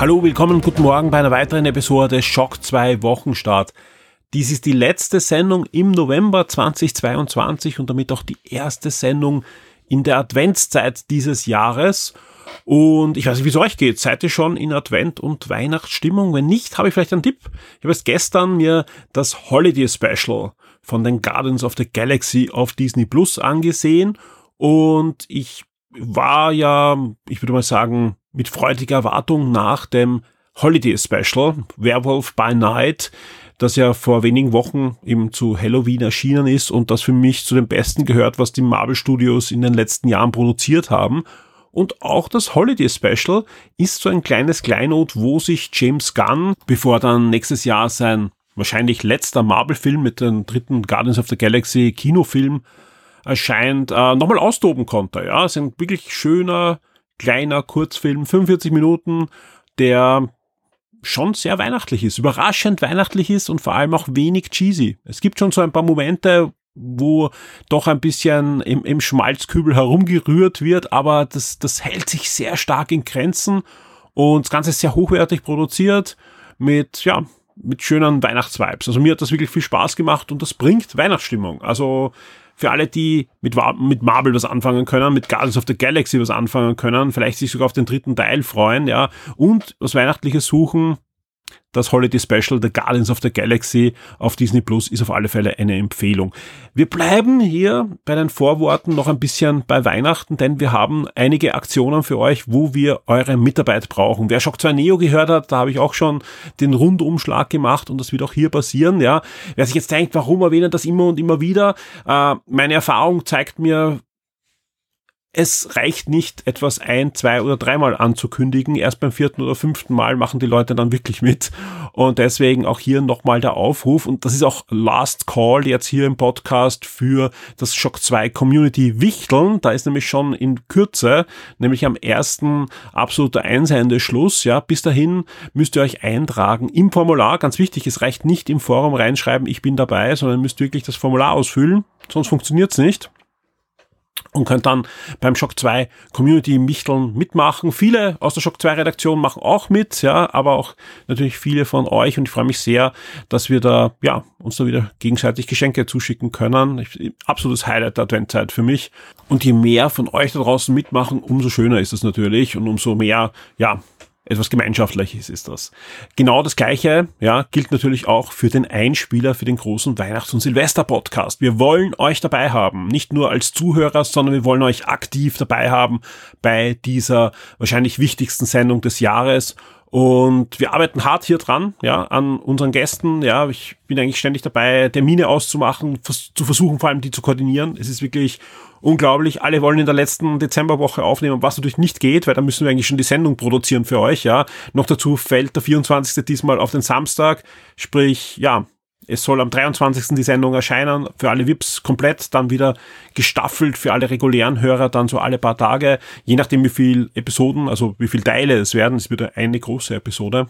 Hallo, willkommen, guten Morgen bei einer weiteren Episode Schock 2 Wochenstart. Dies ist die letzte Sendung im November 2022 und damit auch die erste Sendung in der Adventszeit dieses Jahres. Und ich weiß nicht, wie es euch geht. Seid ihr schon in Advent- und Weihnachtsstimmung? Wenn nicht, habe ich vielleicht einen Tipp. Ich habe erst gestern mir das Holiday Special von den Guardians of the Galaxy auf Disney Plus angesehen und ich war ja, ich würde mal sagen, mit freudiger Erwartung nach dem Holiday Special Werewolf by Night, das ja vor wenigen Wochen eben zu Halloween erschienen ist und das für mich zu den besten gehört, was die Marvel Studios in den letzten Jahren produziert haben. Und auch das Holiday Special ist so ein kleines Kleinod, wo sich James Gunn, bevor dann nächstes Jahr sein wahrscheinlich letzter Marvel-Film mit dem dritten Guardians of the Galaxy Kinofilm erscheint, äh, nochmal austoben konnte. Ja, es ist ein wirklich schöner, kleiner Kurzfilm, 45 Minuten, der schon sehr weihnachtlich ist, überraschend weihnachtlich ist und vor allem auch wenig cheesy. Es gibt schon so ein paar Momente, wo doch ein bisschen im, im Schmalzkübel herumgerührt wird, aber das, das hält sich sehr stark in Grenzen und das Ganze ist sehr hochwertig produziert mit, ja, mit schönen Weihnachtsvibes. Also mir hat das wirklich viel Spaß gemacht und das bringt Weihnachtsstimmung. Also für alle, die mit, mit Marvel was anfangen können, mit Guardians of the Galaxy was anfangen können, vielleicht sich sogar auf den dritten Teil freuen, ja, und was Weihnachtliches suchen, das Holiday Special The Guardians of the Galaxy auf Disney Plus ist auf alle Fälle eine Empfehlung. Wir bleiben hier bei den Vorworten noch ein bisschen bei Weihnachten, denn wir haben einige Aktionen für euch, wo wir eure Mitarbeit brauchen. Wer Shock 2 Neo gehört hat, da habe ich auch schon den Rundumschlag gemacht und das wird auch hier passieren. Ja, Wer sich jetzt denkt, warum erwähnen das immer und immer wieder, äh, meine Erfahrung zeigt mir, es reicht nicht, etwas ein, zwei oder dreimal anzukündigen. Erst beim vierten oder fünften Mal machen die Leute dann wirklich mit. Und deswegen auch hier nochmal der Aufruf. Und das ist auch Last Call jetzt hier im Podcast für das Shock 2 Community Wichteln. Da ist nämlich schon in Kürze, nämlich am ersten absoluter Einsendeschluss. Ja, bis dahin müsst ihr euch eintragen im Formular. Ganz wichtig, es reicht nicht im Forum reinschreiben, ich bin dabei, sondern müsst wirklich das Formular ausfüllen. Sonst funktioniert's nicht und könnt dann beim Shock 2 Community Michteln mitmachen. Viele aus der Shock 2 Redaktion machen auch mit, ja, aber auch natürlich viele von euch und ich freue mich sehr, dass wir da, ja, uns da wieder gegenseitig Geschenke zuschicken können. Absolutes Highlight der Adventzeit für mich. Und je mehr von euch da draußen mitmachen, umso schöner ist es natürlich und umso mehr, ja, etwas Gemeinschaftliches ist das. Genau das Gleiche, ja, gilt natürlich auch für den Einspieler für den großen Weihnachts- und Silvester-Podcast. Wir wollen euch dabei haben, nicht nur als Zuhörer, sondern wir wollen euch aktiv dabei haben bei dieser wahrscheinlich wichtigsten Sendung des Jahres und wir arbeiten hart hier dran, ja, an unseren Gästen. Ja, ich bin eigentlich ständig dabei, Termine auszumachen, zu versuchen, vor allem die zu koordinieren. Es ist wirklich unglaublich. Alle wollen in der letzten Dezemberwoche aufnehmen, was natürlich nicht geht, weil da müssen wir eigentlich schon die Sendung produzieren für euch, ja. Noch dazu fällt der 24. diesmal auf den Samstag, sprich, ja, es soll am 23. die Sendung erscheinen, für alle VIPs komplett, dann wieder gestaffelt für alle regulären Hörer, dann so alle paar Tage, je nachdem wie viel Episoden, also wie viel Teile es werden, es wird eine große Episode.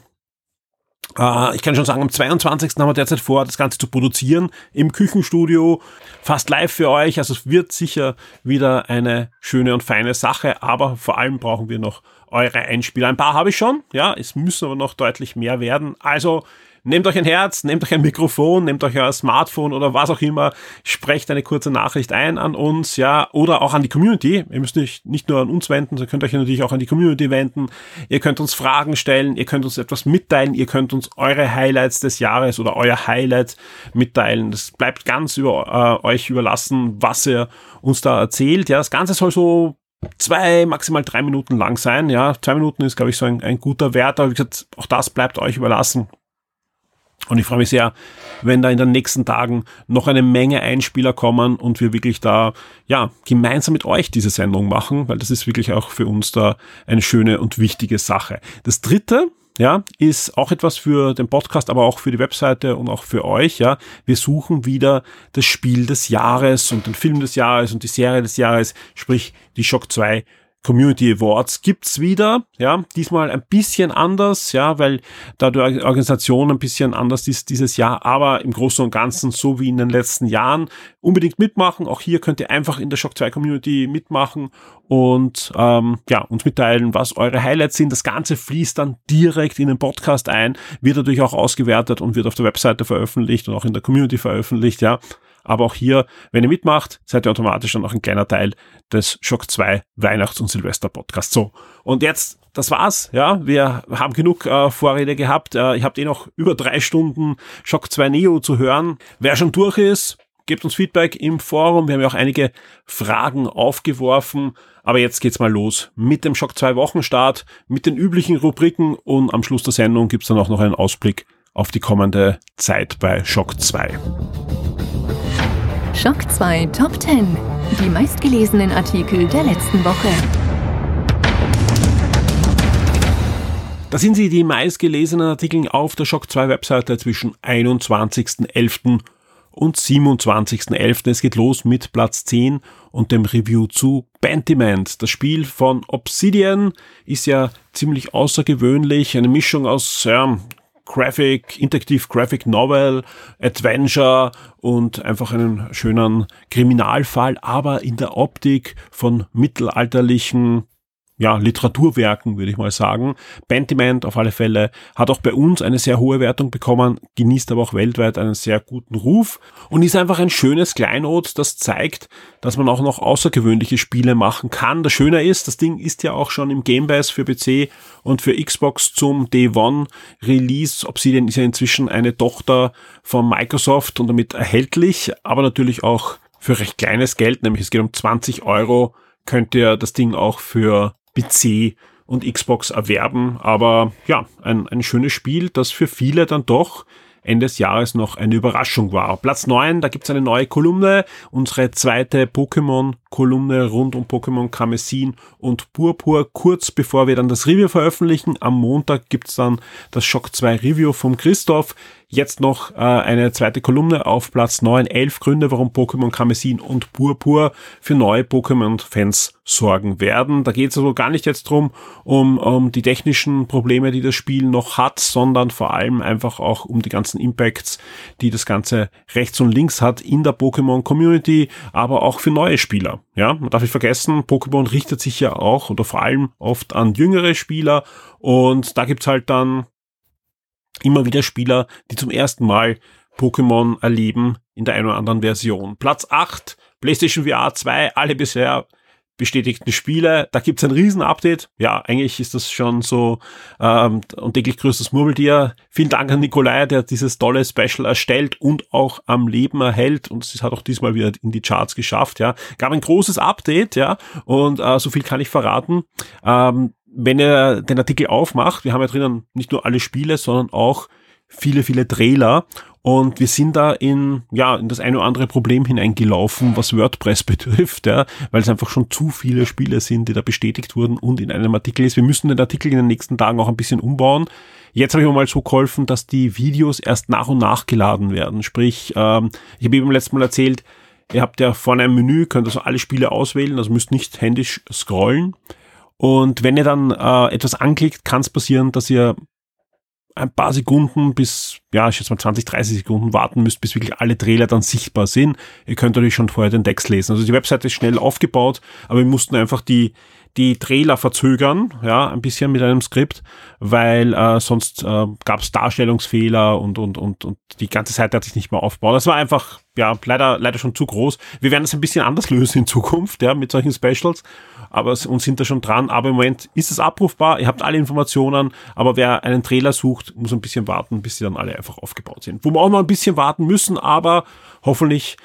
Uh, ich kann schon sagen, am 22. haben wir derzeit vor, das Ganze zu produzieren im Küchenstudio, fast live für euch. Also es wird sicher wieder eine schöne und feine Sache, aber vor allem brauchen wir noch eure Einspieler. Ein paar habe ich schon, ja, es müssen aber noch deutlich mehr werden. Also Nehmt euch ein Herz, nehmt euch ein Mikrofon, nehmt euch euer Smartphone oder was auch immer, sprecht eine kurze Nachricht ein an uns, ja, oder auch an die Community. Ihr müsst nicht, nicht nur an uns wenden, sondern könnt euch natürlich auch an die Community wenden. Ihr könnt uns Fragen stellen, ihr könnt uns etwas mitteilen, ihr könnt uns eure Highlights des Jahres oder euer Highlight mitteilen. Das bleibt ganz über äh, euch überlassen, was ihr uns da erzählt. Ja, das Ganze soll so zwei, maximal drei Minuten lang sein. Ja, zwei Minuten ist, glaube ich, so ein, ein guter Wert, aber wie gesagt, auch das bleibt euch überlassen. Und ich freue mich sehr, wenn da in den nächsten Tagen noch eine Menge Einspieler kommen und wir wirklich da, ja, gemeinsam mit euch diese Sendung machen, weil das ist wirklich auch für uns da eine schöne und wichtige Sache. Das dritte, ja, ist auch etwas für den Podcast, aber auch für die Webseite und auch für euch, ja. Wir suchen wieder das Spiel des Jahres und den Film des Jahres und die Serie des Jahres, sprich die Shock 2 Community Awards gibt's wieder, ja, diesmal ein bisschen anders, ja, weil da die Organisation ein bisschen anders ist dieses Jahr, aber im Großen und Ganzen so wie in den letzten Jahren unbedingt mitmachen. Auch hier könnt ihr einfach in der Shock 2 Community mitmachen und ähm, ja, uns mitteilen, was eure Highlights sind. Das Ganze fließt dann direkt in den Podcast ein, wird natürlich auch ausgewertet und wird auf der Webseite veröffentlicht und auch in der Community veröffentlicht, ja. Aber auch hier, wenn ihr mitmacht, seid ihr automatisch dann auch ein kleiner Teil des Shock 2 Weihnachts- und Silvester-Podcasts. So, und jetzt, das war's. Ja, wir haben genug äh, Vorrede gehabt. Äh, ihr habt eh noch über drei Stunden Shock 2 Neo zu hören. Wer schon durch ist, gebt uns Feedback im Forum. Wir haben ja auch einige Fragen aufgeworfen. Aber jetzt geht's mal los mit dem Shock 2 Wochenstart, mit den üblichen Rubriken und am Schluss der Sendung gibt's dann auch noch einen Ausblick auf die kommende Zeit bei Shock 2. Schock 2 Top 10. Die meistgelesenen Artikel der letzten Woche. Da sind sie die meistgelesenen Artikel auf der Shock 2 Webseite zwischen 21.11. und 27.11. Es geht los mit Platz 10 und dem Review zu Pentiment. Das Spiel von Obsidian ist ja ziemlich außergewöhnlich, eine Mischung aus ja, Graphic, Interactive Graphic Novel, Adventure und einfach einen schönen Kriminalfall, aber in der Optik von mittelalterlichen ja, Literaturwerken, würde ich mal sagen. Pentiment auf alle Fälle hat auch bei uns eine sehr hohe Wertung bekommen, genießt aber auch weltweit einen sehr guten Ruf und ist einfach ein schönes Kleinod, das zeigt, dass man auch noch außergewöhnliche Spiele machen kann. Das Schöne ist, das Ding ist ja auch schon im Game Pass für PC und für Xbox zum Day One Release. Obsidian ist ja inzwischen eine Tochter von Microsoft und damit erhältlich, aber natürlich auch für recht kleines Geld, nämlich es geht um 20 Euro, könnt ihr das Ding auch für PC und Xbox erwerben. Aber ja, ein, ein schönes Spiel, das für viele dann doch Ende des Jahres noch eine Überraschung war. Platz 9, da gibt's eine neue Kolumne, unsere zweite Pokémon-Kolumne rund um Pokémon Kamessin und Purpur, kurz bevor wir dann das Review veröffentlichen. Am Montag gibt's dann das Shock 2 Review vom Christoph. Jetzt noch äh, eine zweite Kolumne auf Platz 9, elf Gründe, warum Pokémon Kamezin und Purpur für neue Pokémon-Fans sorgen werden. Da geht es also gar nicht jetzt drum um, um die technischen Probleme, die das Spiel noch hat, sondern vor allem einfach auch um die ganzen Impacts, die das Ganze rechts und links hat in der Pokémon-Community, aber auch für neue Spieler. Ja, man darf nicht vergessen, Pokémon richtet sich ja auch oder vor allem oft an jüngere Spieler und da gibt's halt dann immer wieder Spieler, die zum ersten Mal Pokémon erleben in der einen oder anderen Version. Platz 8, PlayStation VR 2, alle bisher bestätigten Spiele. Da gibt's ein Riesen-Update. Ja, eigentlich ist das schon so ähm, und täglich größtes Murmeltier. Vielen Dank an Nikolai, der dieses tolle Special erstellt und auch am Leben erhält. Und es hat auch diesmal wieder in die Charts geschafft. Ja, Gab ein großes Update, ja. Und äh, so viel kann ich verraten. Ähm, wenn ihr den Artikel aufmacht, wir haben ja drinnen nicht nur alle Spiele, sondern auch viele, viele Trailer. Und wir sind da in, ja, in das eine oder andere Problem hineingelaufen, was WordPress betrifft, ja, weil es einfach schon zu viele Spiele sind, die da bestätigt wurden und in einem Artikel ist. Wir müssen den Artikel in den nächsten Tagen auch ein bisschen umbauen. Jetzt habe ich mir mal so geholfen, dass die Videos erst nach und nach geladen werden. Sprich, ähm, ich habe eben letztes Mal erzählt, ihr habt ja vorne ein Menü, könnt also alle Spiele auswählen, also müsst nicht händisch scrollen. Und wenn ihr dann äh, etwas anklickt, kann es passieren, dass ihr ein paar Sekunden bis, ja, ich schätze mal 20, 30 Sekunden warten müsst, bis wirklich alle Trailer dann sichtbar sind. Ihr könnt natürlich schon vorher den Text lesen. Also die Webseite ist schnell aufgebaut, aber wir mussten einfach die, die Trailer verzögern, ja, ein bisschen mit einem Skript, weil äh, sonst äh, gab es Darstellungsfehler und, und, und, und die ganze Seite hat sich nicht mehr aufgebaut. Das war einfach, ja, leider, leider schon zu groß. Wir werden das ein bisschen anders lösen in Zukunft, ja, mit solchen Specials aber und sind da schon dran. Aber im Moment ist es abrufbar. Ihr habt alle Informationen, aber wer einen Trailer sucht, muss ein bisschen warten, bis sie dann alle einfach aufgebaut sind. Wo wir auch noch ein bisschen warten müssen, aber hoffentlich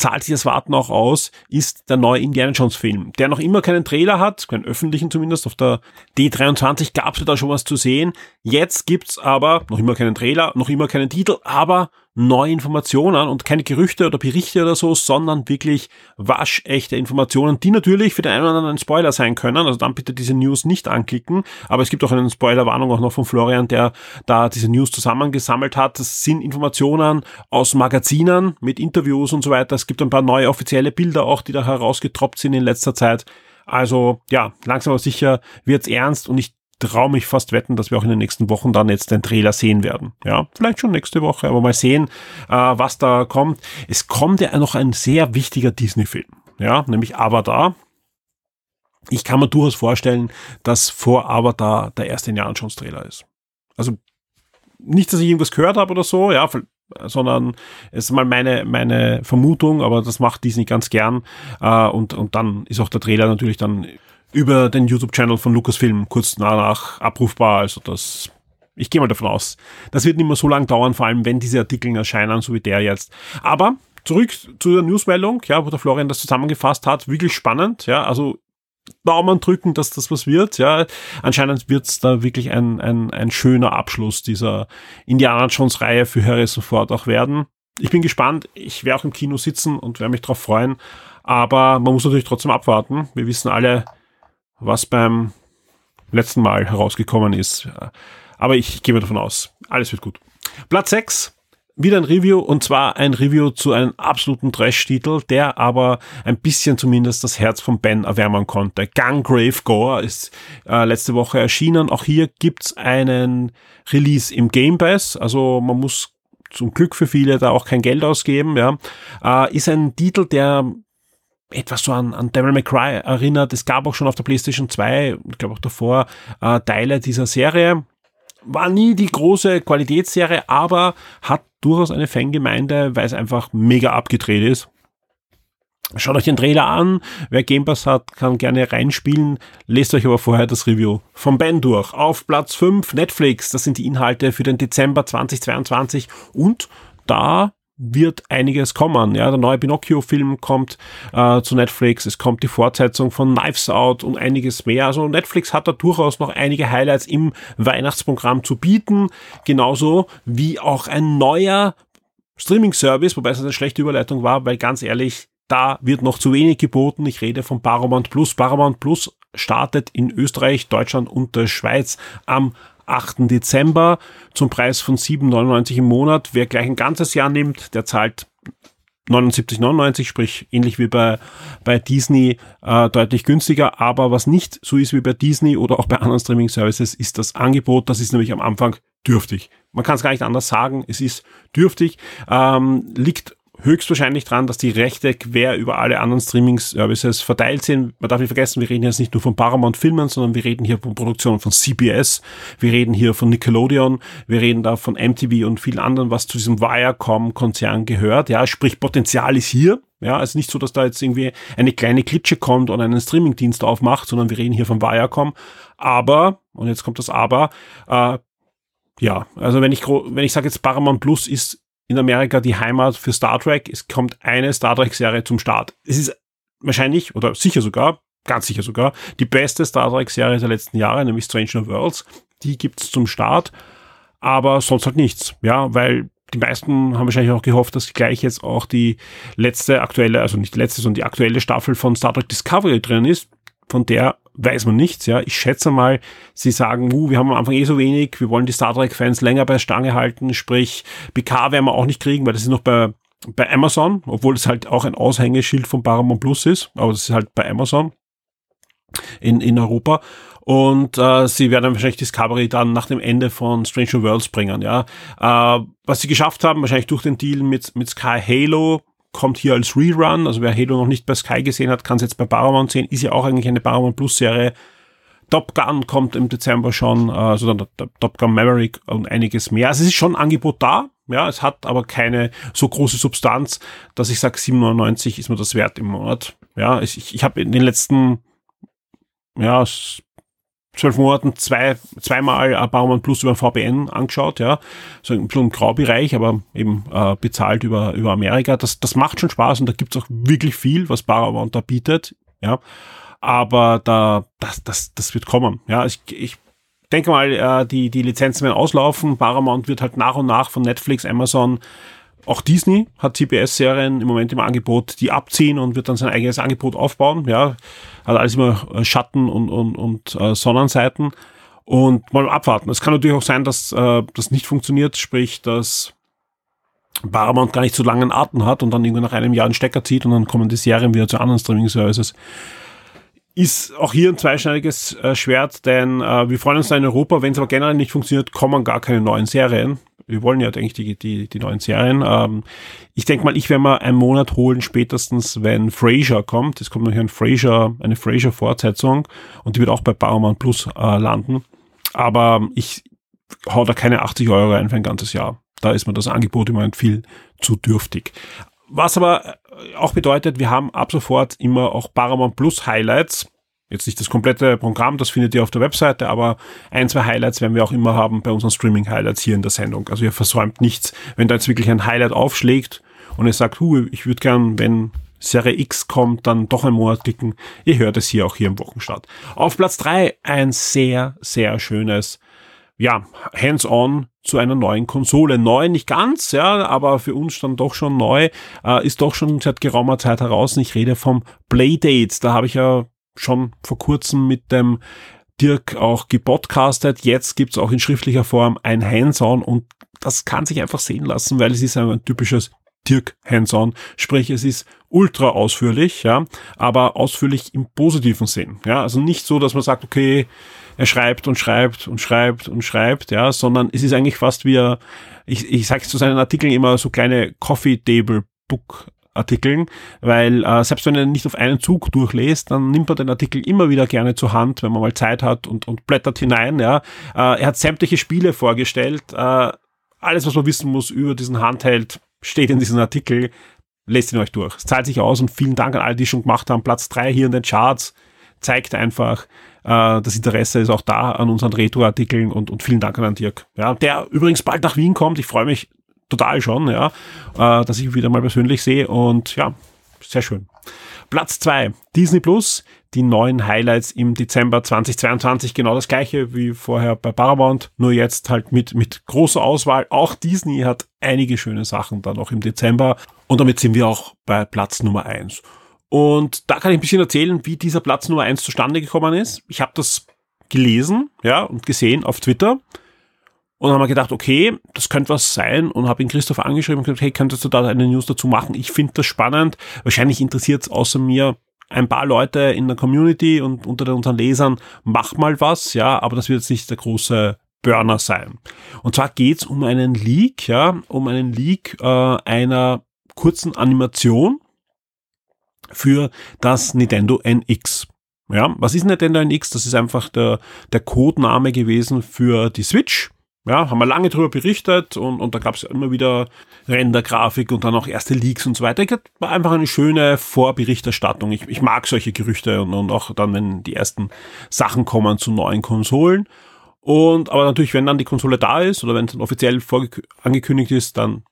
zahlt sich das Warten auch aus, ist der neue Indiana Jones Film, der noch immer keinen Trailer hat, keinen öffentlichen zumindest. Auf der D23 gab es da schon was zu sehen. Jetzt gibt's aber noch immer keinen Trailer, noch immer keinen Titel, aber neue Informationen und keine Gerüchte oder Berichte oder so, sondern wirklich waschechte Informationen, die natürlich für den einen oder anderen ein Spoiler sein können. Also dann bitte diese News nicht anklicken. Aber es gibt auch eine Spoilerwarnung auch noch von Florian, der da diese News zusammengesammelt hat. Das sind Informationen aus Magazinen mit Interviews und so weiter. Es gibt ein paar neue offizielle Bilder auch, die da herausgetroppt sind in letzter Zeit. Also ja, langsam aber sicher wird's ernst und ich traue mich fast wetten, dass wir auch in den nächsten Wochen dann jetzt den Trailer sehen werden. Ja, vielleicht schon nächste Woche, aber mal sehen, äh, was da kommt. Es kommt ja noch ein sehr wichtiger Disney-Film, ja, nämlich Avatar. Ich kann mir durchaus vorstellen, dass vor Avatar der erste Indiana Jones Trailer ist. Also nicht, dass ich irgendwas gehört habe oder so, ja, sondern es ist mal meine, meine Vermutung, aber das macht Disney ganz gern. Äh, und, und dann ist auch der Trailer natürlich dann über den YouTube-Channel von Lucasfilm kurz danach abrufbar. Also das, ich gehe mal davon aus, das wird nicht mehr so lange dauern, vor allem wenn diese Artikel erscheinen, so wie der jetzt. Aber zurück zu der Newsmeldung, ja, wo der Florian das zusammengefasst hat, wirklich spannend, ja, also Daumen drücken, dass das was wird, ja. Anscheinend wird es da wirklich ein, ein, ein schöner Abschluss dieser Indiana Jones Reihe für Harrison Ford auch werden. Ich bin gespannt, ich werde auch im Kino sitzen und werde mich darauf freuen, aber man muss natürlich trotzdem abwarten. Wir wissen alle, was beim letzten Mal herausgekommen ist. Aber ich gehe davon aus, alles wird gut. Platz 6, wieder ein Review und zwar ein Review zu einem absoluten Trash-Titel, der aber ein bisschen zumindest das Herz von Ben erwärmen konnte. Gungrave Gore ist äh, letzte Woche erschienen. Auch hier gibt's einen Release im Game Pass, also man muss zum Glück für viele da auch kein Geld ausgeben. Ja, äh, ist ein Titel, der etwas so an, an Devil May Cry erinnert. Es gab auch schon auf der PlayStation 2, ich glaube auch davor, äh, Teile dieser Serie. War nie die große Qualitätsserie, aber hat durchaus eine Fangemeinde, weil es einfach mega abgedreht ist. Schaut euch den Trailer an. Wer Game Pass hat, kann gerne reinspielen. Lest euch aber vorher das Review vom Ben durch. Auf Platz 5 Netflix. Das sind die Inhalte für den Dezember 2022. Und da wird einiges kommen. Ja, der neue Pinocchio-Film kommt äh, zu Netflix, es kommt die Fortsetzung von Knives Out und einiges mehr. Also Netflix hat da durchaus noch einige Highlights im Weihnachtsprogramm zu bieten, genauso wie auch ein neuer Streaming-Service, wobei es eine schlechte Überleitung war, weil ganz ehrlich, da wird noch zu wenig geboten. Ich rede von Paramount Plus. Paramount Plus startet in Österreich, Deutschland und der Schweiz am 8. Dezember zum Preis von 7,99 im Monat. Wer gleich ein ganzes Jahr nimmt, der zahlt 79,99, sprich ähnlich wie bei, bei Disney äh, deutlich günstiger. Aber was nicht so ist wie bei Disney oder auch bei anderen Streaming-Services, ist das Angebot. Das ist nämlich am Anfang dürftig. Man kann es gar nicht anders sagen. Es ist dürftig. Ähm, liegt höchstwahrscheinlich dran, dass die Rechte quer über alle anderen Streaming-Services verteilt sind. Man darf nicht vergessen, wir reden jetzt nicht nur von Paramount Filmen, sondern wir reden hier von Produktionen von CBS, wir reden hier von Nickelodeon, wir reden da von MTV und vielen anderen, was zu diesem Viacom-Konzern gehört. Ja, sprich Potenzial ist hier. Ja, also nicht so, dass da jetzt irgendwie eine kleine Klitsche kommt und einen Streaming-Dienst aufmacht, sondern wir reden hier von Viacom. Aber, und jetzt kommt das Aber, äh, ja, also wenn ich, wenn ich sage jetzt Paramount Plus ist in Amerika die Heimat für Star Trek. Es kommt eine Star Trek-Serie zum Start. Es ist wahrscheinlich oder sicher sogar, ganz sicher sogar, die beste Star Trek-Serie der letzten Jahre, nämlich Stranger Worlds. Die gibt's zum Start, aber sonst halt nichts. Ja, weil die meisten haben wahrscheinlich auch gehofft, dass gleich jetzt auch die letzte aktuelle, also nicht die letzte, sondern die aktuelle Staffel von Star Trek Discovery drin ist. Von der weiß man nichts, ja. Ich schätze mal, sie sagen, uh, wir haben am Anfang eh so wenig, wir wollen die Star Trek-Fans länger bei Stange halten, sprich, BK werden wir auch nicht kriegen, weil das ist noch bei, bei Amazon, obwohl es halt auch ein Aushängeschild von Paramount Plus ist, aber das ist halt bei Amazon in, in Europa. Und äh, sie werden wahrscheinlich Discovery dann nach dem Ende von Stranger Worlds bringen, ja. Äh, was sie geschafft haben, wahrscheinlich durch den Deal mit, mit Sky Halo, kommt hier als Rerun. Also wer Halo noch nicht bei Sky gesehen hat, kann es jetzt bei Paramount sehen. Ist ja auch eigentlich eine Paramount Plus Serie. Top Gun kommt im Dezember schon, also dann Top Gun Maverick und einiges mehr. Also es ist schon ein Angebot da, ja, es hat aber keine so große Substanz, dass ich sage, 7,99 ist mir das wert im Monat. Ja, ich, ich habe in den letzten ja, zwölf Monaten zwei, zweimal äh, Baumann Plus über VPN angeschaut, ja. So ein bisschen im Graubereich, aber eben äh, bezahlt über, über Amerika. Das, das macht schon Spaß und da gibt's auch wirklich viel, was Paramount da bietet, ja. Aber da, das, das, das wird kommen, ja. Ich, ich denke mal, äh, die, die Lizenzen werden auslaufen. Paramount wird halt nach und nach von Netflix, Amazon auch Disney hat CBS-Serien im Moment im Angebot, die abziehen und wird dann sein eigenes Angebot aufbauen. Ja, hat alles immer äh, Schatten und, und, und äh, Sonnenseiten. Und mal abwarten. Es kann natürlich auch sein, dass äh, das nicht funktioniert, sprich, dass Paramount gar nicht so langen Atem hat und dann irgendwie nach einem Jahr einen Stecker zieht und dann kommen die Serien wieder zu anderen Streaming-Services. Ist auch hier ein zweischneidiges äh, Schwert, denn äh, wir freuen uns da in Europa, wenn es aber generell nicht funktioniert, kommen gar keine neuen Serien. Wir wollen ja, denke ich, die, die, die neuen Serien. Ähm, ich denke mal, ich werde mal einen Monat holen, spätestens, wenn Frasier kommt. Es kommt noch ein Frasier, eine Frasier-Fortsetzung und die wird auch bei Paramount Plus äh, landen. Aber ich hau da keine 80 Euro rein für ein ganzes Jahr. Da ist mir das Angebot im viel zu dürftig. Was aber auch bedeutet, wir haben ab sofort immer auch Paramount Plus Highlights. Jetzt nicht das komplette Programm, das findet ihr auf der Webseite, aber ein, zwei Highlights werden wir auch immer haben bei unseren Streaming-Highlights hier in der Sendung. Also ihr versäumt nichts. Wenn da jetzt wirklich ein Highlight aufschlägt und ihr sagt, hu, ich würde gern, wenn Serie X kommt, dann doch einen Monat klicken. Ihr hört es hier auch hier im Wochenstart. Auf Platz drei ein sehr, sehr schönes ja, hands-on zu einer neuen Konsole. Neu nicht ganz, ja, aber für uns dann doch schon neu, äh, ist doch schon seit geraumer Zeit heraus. Ich rede vom Playdate. Da habe ich ja schon vor kurzem mit dem Dirk auch gepodcastet. Jetzt gibt's auch in schriftlicher Form ein Hands-on und das kann sich einfach sehen lassen, weil es ist ein typisches Dirk Hands-on. Sprich, es ist ultra ausführlich, ja, aber ausführlich im positiven Sinn. Ja, also nicht so, dass man sagt, okay, er schreibt und schreibt und schreibt und schreibt, ja, sondern es ist eigentlich fast wie er, ich, ich sage zu seinen Artikeln immer so kleine Coffee Table Book Artikeln, weil äh, selbst wenn er nicht auf einen Zug durchlässt, dann nimmt er den Artikel immer wieder gerne zur Hand, wenn man mal Zeit hat und, und blättert hinein. Ja. Äh, er hat sämtliche Spiele vorgestellt. Äh, alles, was man wissen muss über diesen Handheld, steht in diesem Artikel. Lest ihn euch durch. Es zahlt sich aus und vielen Dank an alle, die schon gemacht haben. Platz drei hier in den Charts zeigt einfach, äh, das Interesse ist auch da an unseren Retro-Artikeln und, und vielen Dank an Dirk. Ja, der übrigens bald nach Wien kommt. Ich freue mich total schon, ja, äh, dass ich ihn wieder mal persönlich sehe und ja, sehr schön. Platz zwei Disney Plus, die neuen Highlights im Dezember 2022, genau das gleiche wie vorher bei Paramount, nur jetzt halt mit, mit großer Auswahl. Auch Disney hat einige schöne Sachen dann noch im Dezember und damit sind wir auch bei Platz Nummer eins. Und da kann ich ein bisschen erzählen, wie dieser Platz Nummer eins zustande gekommen ist. Ich habe das gelesen, ja, und gesehen auf Twitter. Und haben mir gedacht, okay, das könnte was sein und habe ihn Christoph angeschrieben und gesagt, hey, könntest du da eine News dazu machen? Ich finde das spannend. Wahrscheinlich interessiert es außer mir ein paar Leute in der Community und unter unseren Lesern, mach mal was, ja, aber das wird jetzt nicht der große Burner sein. Und zwar geht's um einen Leak, ja, um einen Leak äh, einer kurzen Animation, für das Nintendo NX. Ja, was ist Nintendo NX? Das ist einfach der, der Codename gewesen für die Switch. Ja, haben wir lange darüber berichtet und, und da gab es immer wieder Rendergrafik und dann auch erste Leaks und so weiter. War einfach eine schöne Vorberichterstattung. Ich, ich mag solche Gerüchte und, und auch dann, wenn die ersten Sachen kommen zu neuen Konsolen. Und aber natürlich, wenn dann die Konsole da ist oder wenn es dann offiziell angekündigt ist, dann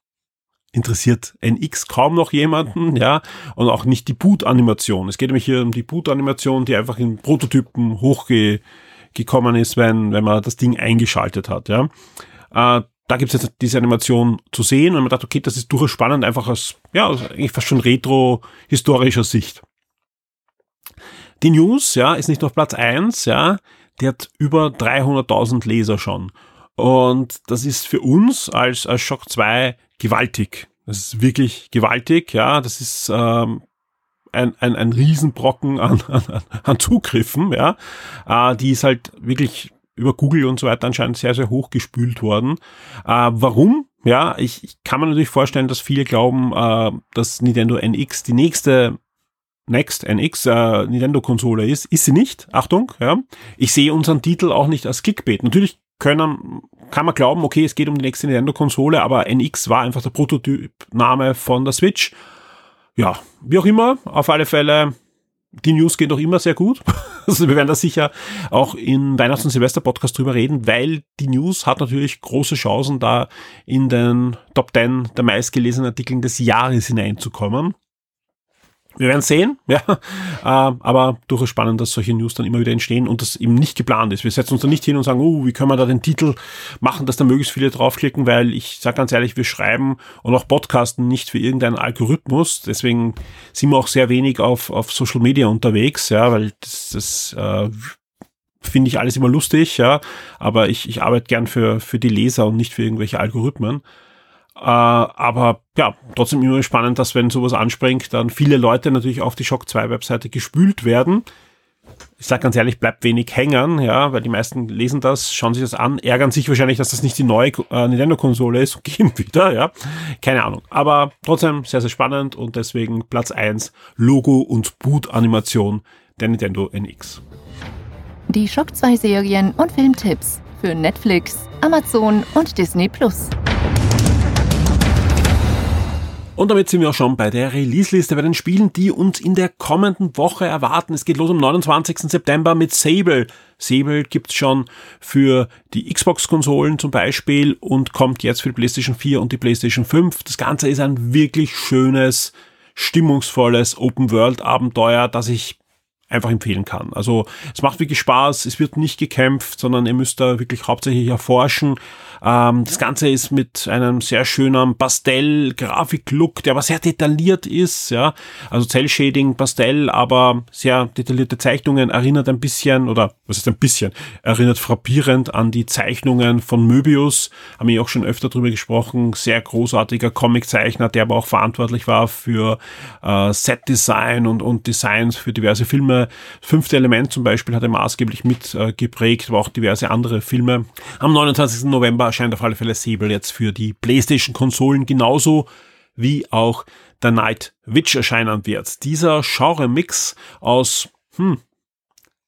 interessiert NX kaum noch jemanden, ja, und auch nicht die Boot-Animation. Es geht nämlich hier um die Boot-Animation, die einfach in Prototypen hochgekommen ist, wenn, wenn man das Ding eingeschaltet hat, ja. Äh, da gibt es jetzt diese Animation zu sehen und man dachte, okay, das ist durchaus spannend, einfach aus, ja, eigentlich fast schon retro-historischer Sicht. Die News, ja, ist nicht auf Platz eins, ja, die hat über 300.000 Leser schon. Und das ist für uns als, als Shock 2 gewaltig. Das ist wirklich gewaltig, ja. Das ist ähm, ein, ein, ein Riesenbrocken an, an, an Zugriffen, ja. Äh, die ist halt wirklich über Google und so weiter anscheinend sehr, sehr hoch gespült worden. Äh, warum? Ja, ich, ich kann mir natürlich vorstellen, dass viele glauben, äh, dass Nintendo NX die nächste Next NX äh, Nintendo-Konsole ist. Ist sie nicht. Achtung, ja. Ich sehe unseren Titel auch nicht als Clickbait. Natürlich können, kann man glauben, okay, es geht um die nächste Nintendo-Konsole, aber NX war einfach der Prototypname von der Switch. Ja, wie auch immer, auf alle Fälle, die News gehen doch immer sehr gut. Also wir werden da sicher auch in Weihnachts- und Silvester-Podcast drüber reden, weil die News hat natürlich große Chancen, da in den Top 10 der meistgelesenen Artikeln des Jahres hineinzukommen. Wir werden sehen, ja. Äh, aber durchaus spannend, dass solche News dann immer wieder entstehen und das eben nicht geplant ist. Wir setzen uns da nicht hin und sagen, oh, wie können wir da den Titel machen, dass da möglichst viele draufklicken, weil ich sage ganz ehrlich, wir schreiben und auch podcasten nicht für irgendeinen Algorithmus. Deswegen sind wir auch sehr wenig auf, auf Social Media unterwegs, ja, weil das, das äh, finde ich alles immer lustig, ja. Aber ich, ich arbeite gern für, für die Leser und nicht für irgendwelche Algorithmen. Äh, aber ja, trotzdem immer spannend, dass wenn sowas anspringt, dann viele Leute natürlich auf die Shock 2 Webseite gespült werden. Ich sage ganz ehrlich, bleibt wenig hängen, ja, weil die meisten lesen das, schauen sich das an, ärgern sich wahrscheinlich, dass das nicht die neue äh, Nintendo-Konsole ist und gehen wieder, ja. Keine Ahnung. Aber trotzdem sehr, sehr spannend und deswegen Platz 1, Logo und Boot-Animation der Nintendo NX. Die Shock 2 Serien und Filmtipps für Netflix, Amazon und Disney Plus. Und damit sind wir auch schon bei der Release-Liste, bei den Spielen, die uns in der kommenden Woche erwarten. Es geht los am 29. September mit Sable. Sable gibt's schon für die Xbox-Konsolen zum Beispiel und kommt jetzt für die PlayStation 4 und die PlayStation 5. Das Ganze ist ein wirklich schönes, stimmungsvolles Open-World-Abenteuer, das ich einfach empfehlen kann. Also es macht wirklich Spaß, es wird nicht gekämpft, sondern ihr müsst da wirklich hauptsächlich erforschen ähm, das Ganze ist mit einem sehr schönen Pastell-Grafik-Look, der aber sehr detailliert ist, ja. Also Cell-Shading, Pastell, aber sehr detaillierte Zeichnungen erinnert ein bisschen, oder was ist ein bisschen, erinnert frappierend an die Zeichnungen von Möbius. Haben wir auch schon öfter drüber gesprochen. Sehr großartiger Comic-Zeichner, der aber auch verantwortlich war für äh, Set-Design und, und Designs für diverse Filme. Fünfte Element zum Beispiel hat er maßgeblich mitgeprägt, äh, aber auch diverse andere Filme. Am 29. November erscheint auf alle Fälle Sable jetzt für die PlayStation-Konsolen genauso wie auch der Night Witch erscheinen wird. Dieser Genre-Mix aus hm,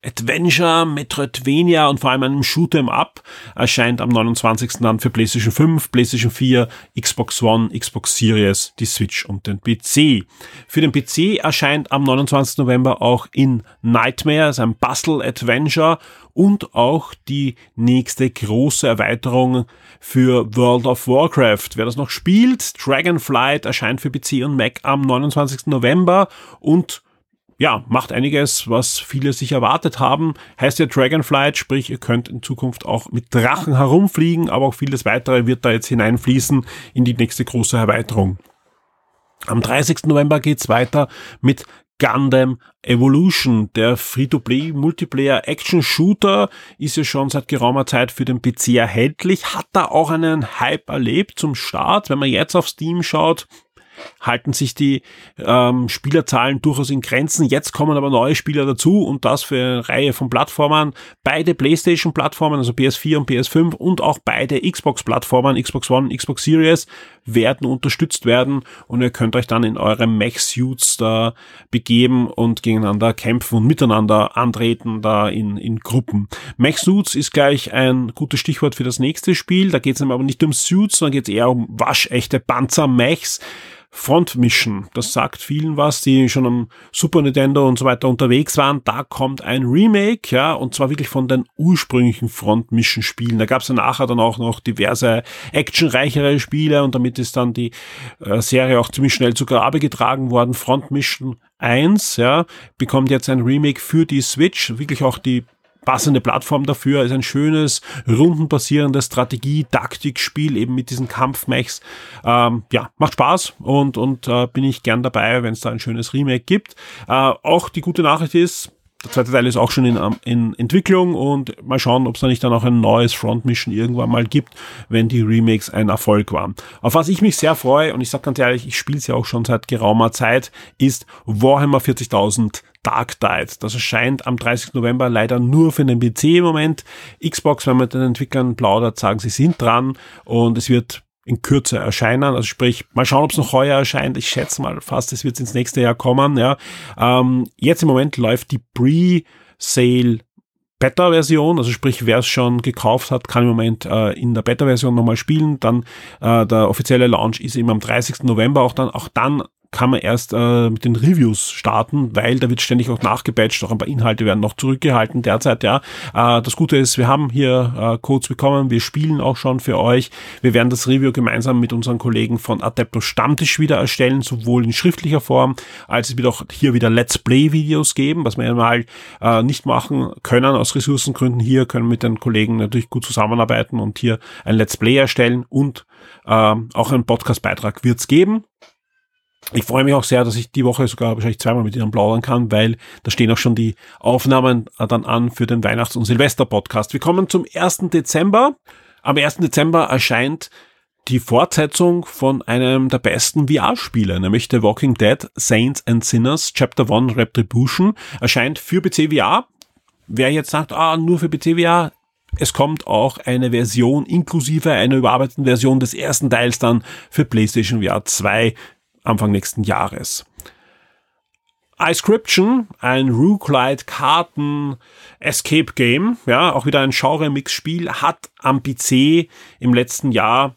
Adventure, Metroidvania und vor allem einem Shoot'em Up erscheint am 29. dann für PlayStation 5, PlayStation 4, Xbox One, Xbox Series, die Switch und den PC. Für den PC erscheint am 29. November auch in Nightmare, ein Bustle Adventure und auch die nächste große Erweiterung für World of Warcraft. Wer das noch spielt, Dragonflight erscheint für PC und Mac am 29. November und ja, macht einiges, was viele sich erwartet haben. Heißt ja Dragonflight, sprich, ihr könnt in Zukunft auch mit Drachen herumfliegen, aber auch vieles weitere wird da jetzt hineinfließen in die nächste große Erweiterung. Am 30. November geht's weiter mit Gundam Evolution. Der Free-to-Play Multiplayer Action Shooter ist ja schon seit geraumer Zeit für den PC erhältlich, hat da auch einen Hype erlebt zum Start. Wenn man jetzt auf Steam schaut, halten sich die ähm, Spielerzahlen durchaus in Grenzen. Jetzt kommen aber neue Spieler dazu und das für eine Reihe von Plattformen. Beide PlayStation-Plattformen, also PS4 und PS5 und auch beide Xbox-Plattformen, Xbox One, Xbox Series, werden unterstützt werden und ihr könnt euch dann in eure Mech-Suits da begeben und gegeneinander kämpfen und miteinander antreten da in, in Gruppen. Mech-Suits ist gleich ein gutes Stichwort für das nächste Spiel. Da geht es aber nicht um Suits, sondern geht es eher um waschechte Panzer-Mechs. Front Mission. Das sagt vielen was, die schon am Super Nintendo und so weiter unterwegs waren. Da kommt ein Remake, ja, und zwar wirklich von den ursprünglichen Front Mission Spielen. Da gab es ja nachher dann auch noch diverse actionreichere Spiele und damit ist dann die äh, Serie auch ziemlich schnell zu Grabe getragen worden. Front Mission 1, ja, bekommt jetzt ein Remake für die Switch, wirklich auch die passende Plattform dafür, ist ein schönes, rundenbasierendes Strategie-Taktikspiel eben mit diesen Kampfmechs. Ähm, ja, macht Spaß und, und äh, bin ich gern dabei, wenn es da ein schönes Remake gibt. Äh, auch die gute Nachricht ist, der zweite Teil ist auch schon in, in Entwicklung und mal schauen, ob es da nicht dann auch ein neues Front Mission irgendwann mal gibt, wenn die Remakes ein Erfolg waren. Auf was ich mich sehr freue, und ich sage ganz ehrlich, ich spiele es ja auch schon seit geraumer Zeit, ist Warhammer 40.000 Dark Tide. Das erscheint am 30. November leider nur für den PC im Moment. Xbox, wenn man mit den Entwicklern plaudert, sagen, sie sind dran und es wird in Kürze erscheinen. Also sprich, mal schauen, ob es noch heuer erscheint. Ich schätze mal fast, es wird ins nächste Jahr kommen. Ja. Ähm, jetzt im Moment läuft die Pre-Sale Beta-Version, also sprich, wer es schon gekauft hat, kann im Moment äh, in der Beta-Version nochmal spielen. Dann äh, der offizielle Launch ist eben am 30. November. Auch dann, auch dann kann man erst äh, mit den Reviews starten, weil da wird ständig auch nachgepatcht, auch ein paar Inhalte werden noch zurückgehalten derzeit, ja. Äh, das Gute ist, wir haben hier äh, Codes bekommen, wir spielen auch schon für euch. Wir werden das Review gemeinsam mit unseren Kollegen von Adepto Stammtisch wieder erstellen, sowohl in schriftlicher Form, als es wird auch hier wieder Let's Play Videos geben, was wir ja mal äh, nicht machen können aus Ressourcengründen. Hier können wir mit den Kollegen natürlich gut zusammenarbeiten und hier ein Let's Play erstellen und äh, auch einen Podcast-Beitrag wird's geben. Ich freue mich auch sehr, dass ich die Woche sogar wahrscheinlich zweimal mit Ihnen plaudern kann, weil da stehen auch schon die Aufnahmen dann an für den Weihnachts- und Silvester-Podcast. Wir kommen zum 1. Dezember. Am 1. Dezember erscheint die Fortsetzung von einem der besten VR-Spiele, nämlich The Walking Dead Saints and Sinners Chapter 1 Retribution, erscheint für PC VR. Wer jetzt sagt, ah, nur für PC VR, es kommt auch eine Version inklusive einer überarbeiteten Version des ersten Teils dann für PlayStation VR 2 Anfang nächsten Jahres. iScription, ein Roguelite Karten Escape Game, ja, auch wieder ein Genre-Mix-Spiel, hat am PC im letzten Jahr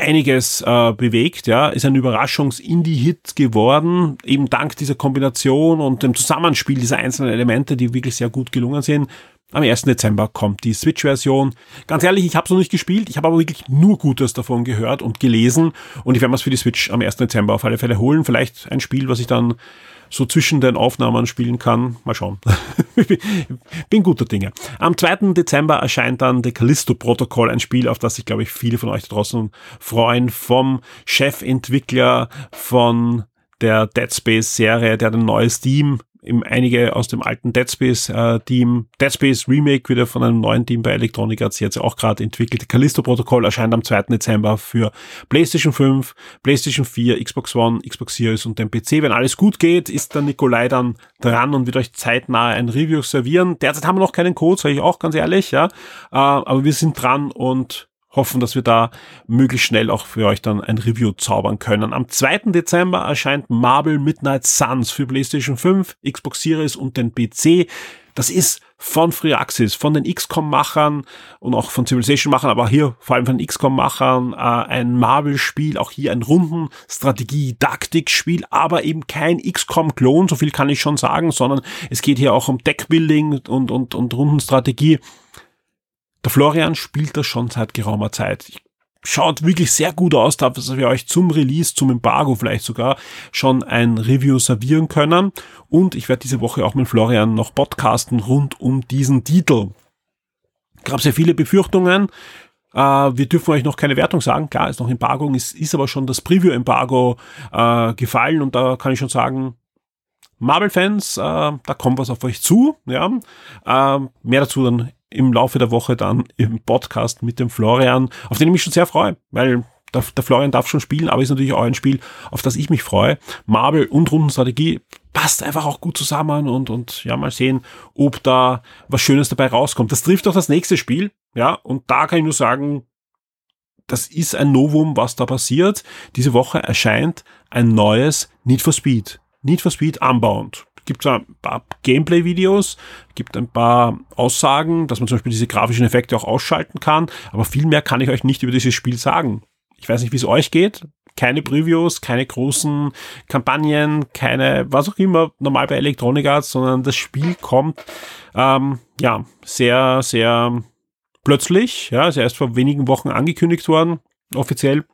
einiges äh, bewegt, ja, ist ein Überraschungs-Indie-Hit geworden, eben dank dieser Kombination und dem Zusammenspiel dieser einzelnen Elemente, die wirklich sehr gut gelungen sind. Am 1. Dezember kommt die Switch-Version. Ganz ehrlich, ich habe es noch nicht gespielt, ich habe aber wirklich nur Gutes davon gehört und gelesen und ich werde mir es für die Switch am 1. Dezember auf alle Fälle holen. Vielleicht ein Spiel, was ich dann so zwischen den Aufnahmen spielen kann. Mal schauen. Bin guter Dinge. Am 2. Dezember erscheint dann The Callisto Protocol, ein Spiel, auf das sich, glaube ich, viele von euch draußen freuen, vom Chefentwickler von der Dead Space Serie, der ein neues Team eben einige aus dem alten Dead Space äh, Team, Dead Space Remake wieder von einem neuen Team bei Electronic Arts jetzt auch gerade entwickelt. Callisto Protokoll erscheint am 2. Dezember für PlayStation 5, PlayStation 4, Xbox One, Xbox Series und den PC. Wenn alles gut geht, ist der Nikolai dann dran und wird euch zeitnah ein Review servieren. Derzeit haben wir noch keinen Code, sage ich auch ganz ehrlich, ja. Äh, aber wir sind dran und hoffen, dass wir da möglichst schnell auch für euch dann ein Review zaubern können. Am 2. Dezember erscheint Marvel Midnight Suns für PlayStation 5, Xbox Series und den PC. Das ist von Freeaxis, von den XCOM-Machern und auch von Civilization-Machern, aber hier vor allem von den XCOM-Machern äh, ein Marvel-Spiel, auch hier ein Runden-Strategie-Taktik-Spiel, aber eben kein XCOM-Klon, so viel kann ich schon sagen, sondern es geht hier auch um Deckbuilding und, und, und Rundenstrategie. Der Florian spielt das schon seit geraumer Zeit. Schaut wirklich sehr gut aus, dass wir euch zum Release, zum Embargo vielleicht sogar schon ein Review servieren können. Und ich werde diese Woche auch mit Florian noch podcasten rund um diesen Titel. Gab sehr viele Befürchtungen. Äh, wir dürfen euch noch keine Wertung sagen. Klar, ist noch Embargo, ist, ist aber schon das Preview-Embargo äh, gefallen und da kann ich schon sagen, Marvel-Fans, äh, da kommt was auf euch zu. Ja, mehr dazu dann im Laufe der Woche dann im Podcast mit dem Florian, auf den ich mich schon sehr freue, weil der, der Florian darf schon spielen, aber ist natürlich auch ein Spiel, auf das ich mich freue. Marvel und Rundenstrategie passt einfach auch gut zusammen und, und ja, mal sehen, ob da was Schönes dabei rauskommt. Das trifft auch das nächste Spiel, ja, und da kann ich nur sagen, das ist ein Novum, was da passiert. Diese Woche erscheint ein neues Need for Speed. Need for Speed Unbound gibt zwar ein paar Gameplay-Videos, gibt ein paar Aussagen, dass man zum Beispiel diese grafischen Effekte auch ausschalten kann, aber viel mehr kann ich euch nicht über dieses Spiel sagen. Ich weiß nicht, wie es euch geht. Keine Previews, keine großen Kampagnen, keine, was auch immer, normal bei Electronic Arts, sondern das Spiel kommt, ähm, ja, sehr, sehr plötzlich, ja, ist erst vor wenigen Wochen angekündigt worden, offiziell.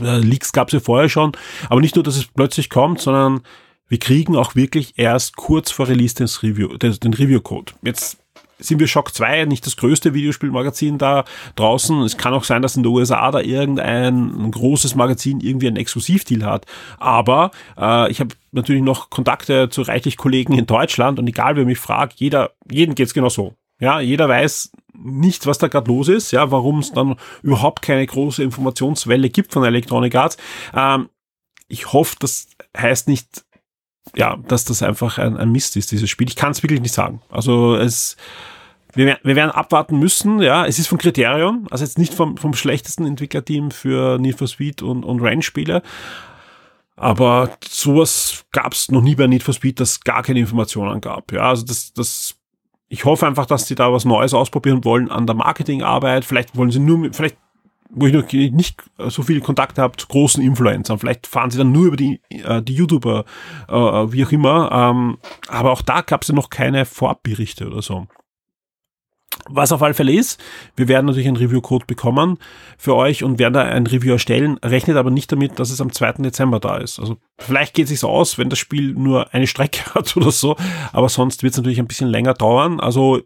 Äh, Leaks gab es ja vorher schon, aber nicht nur, dass es plötzlich kommt, sondern wir kriegen auch wirklich erst kurz vor Release des Review, den, den Review-Code. Jetzt sind wir Shock 2, nicht das größte Videospielmagazin da draußen. Es kann auch sein, dass in den USA da irgendein großes Magazin irgendwie einen Exklusivdeal hat. Aber äh, ich habe natürlich noch Kontakte zu reichlich Kollegen in Deutschland und egal wer mich fragt, jeder, jeden geht's genau so. Ja, jeder weiß nicht, was da gerade los ist, ja, warum es dann überhaupt keine große Informationswelle gibt von Electronic Arts. Ähm, ich hoffe, das heißt nicht ja, dass das einfach ein, ein Mist ist, dieses Spiel. Ich kann es wirklich nicht sagen. Also es, wir, wir werden abwarten müssen, ja. Es ist vom Kriterium, also jetzt nicht vom, vom schlechtesten Entwicklerteam für Need for Speed und, und Range-Spiele. Aber sowas gab es noch nie bei Need for Speed, das gar keine Informationen gab. Ja, also das, das, ich hoffe einfach, dass sie da was Neues ausprobieren wollen an der Marketingarbeit. Vielleicht wollen sie nur, vielleicht wo ich noch nicht so viel Kontakt habe zu großen Influencern. Vielleicht fahren sie dann nur über die, äh, die YouTuber, äh, wie auch immer. Ähm, aber auch da gab es ja noch keine Vorabberichte oder so. Was auf alle Fälle ist, wir werden natürlich einen Review-Code bekommen für euch und werden da ein Review erstellen, rechnet aber nicht damit, dass es am 2. Dezember da ist. Also vielleicht geht es sich aus, wenn das Spiel nur eine Strecke hat oder so, aber sonst wird es natürlich ein bisschen länger dauern, also